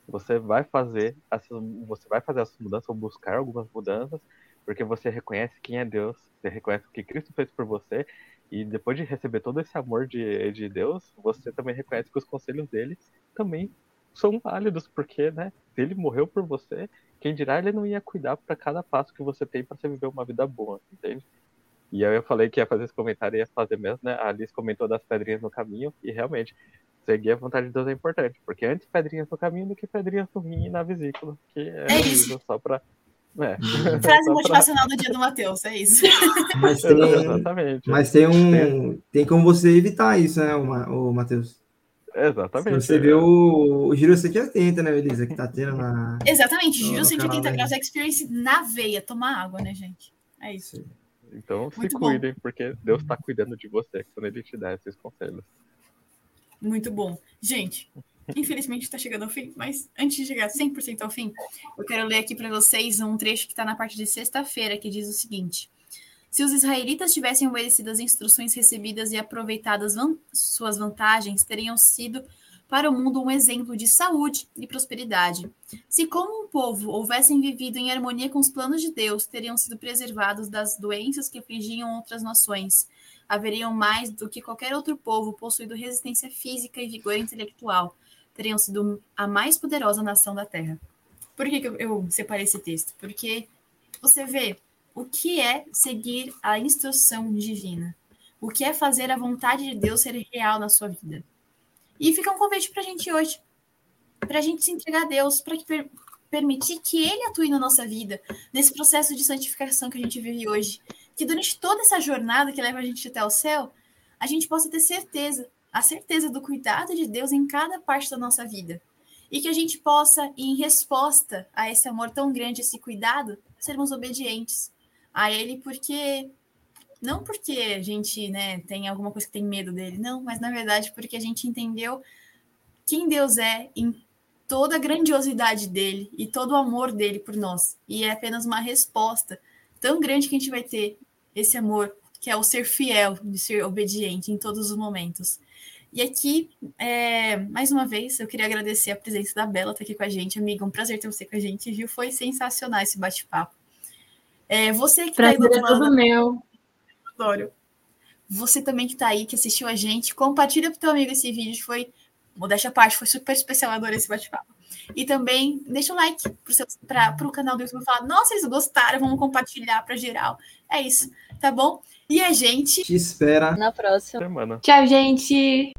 Você vai fazer essas, você vai fazer essas mudanças ou buscar algumas mudanças porque você reconhece quem é Deus, você reconhece o que Cristo fez por você e depois de receber todo esse amor de, de Deus, você também reconhece que os conselhos dele também são válidos, porque, né, se ele morreu por você, quem dirá ele não ia cuidar para cada passo que você tem para você viver uma vida boa, entende? E aí eu falei que ia fazer esse comentário e ia fazer mesmo, né? A Alice comentou das pedrinhas no caminho, e realmente, seguir a vontade de Deus é importante, porque antes pedrinhas no caminho do que pedrinhas no rim e na vesícula, que é, é horrível, só para é. Frase motivacional do dia do Matheus, é isso. Mas tem, Exatamente. Mas tem um. Tem como você evitar isso, né, o, Matheus? Exatamente. Se você vê o, o Giro 180, né, Elisa, que tá tendo na. Exatamente, Giro 180 graus experience na veia, tomar água, né, gente? É isso. Então Muito se cuidem, bom. porque Deus está cuidando de você quando ele te dá esses conselhos. Muito bom. Gente, Infelizmente está chegando ao fim, mas antes de chegar 100% ao fim, eu quero ler aqui para vocês um trecho que está na parte de sexta-feira, que diz o seguinte: Se os israelitas tivessem obedecido as instruções recebidas e aproveitado van suas vantagens, teriam sido para o mundo um exemplo de saúde e prosperidade. Se, como um povo, houvessem vivido em harmonia com os planos de Deus, teriam sido preservados das doenças que afligiam outras nações. Haveriam mais do que qualquer outro povo possuído resistência física e vigor intelectual teriam sido a mais poderosa nação da Terra. Por que, que eu, eu separei esse texto? Porque você vê o que é seguir a instrução divina, o que é fazer a vontade de Deus ser real na sua vida. E fica um convite para a gente hoje, para a gente se entregar a Deus, para per permitir que Ele atue na nossa vida, nesse processo de santificação que a gente vive hoje. Que durante toda essa jornada que leva a gente até o céu, a gente possa ter certeza a certeza do cuidado de Deus em cada parte da nossa vida. E que a gente possa, em resposta a esse amor tão grande, esse cuidado, sermos obedientes a Ele, porque. Não porque a gente né, tem alguma coisa que tem medo dele, não, mas na verdade porque a gente entendeu quem Deus é em toda a grandiosidade dele e todo o amor dele por nós. E é apenas uma resposta tão grande que a gente vai ter esse amor, que é o ser fiel, de ser obediente em todos os momentos. E aqui, é, mais uma vez, eu queria agradecer a presença da Bela estar tá aqui com a gente. Amiga, um prazer ter você com a gente, viu? Foi sensacional esse bate-papo. É, você que está aí do outro lado. É meu. Adoro. Você também que está aí, que assistiu a gente, compartilha para o teu amigo esse vídeo, foi, modéstia à parte, foi super especial, adorei esse bate-papo. E também deixa o um like para o canal do YouTube falar, nossa, eles gostaram, vamos compartilhar para geral. É isso, tá bom? E a gente te espera na próxima semana. Tchau, gente!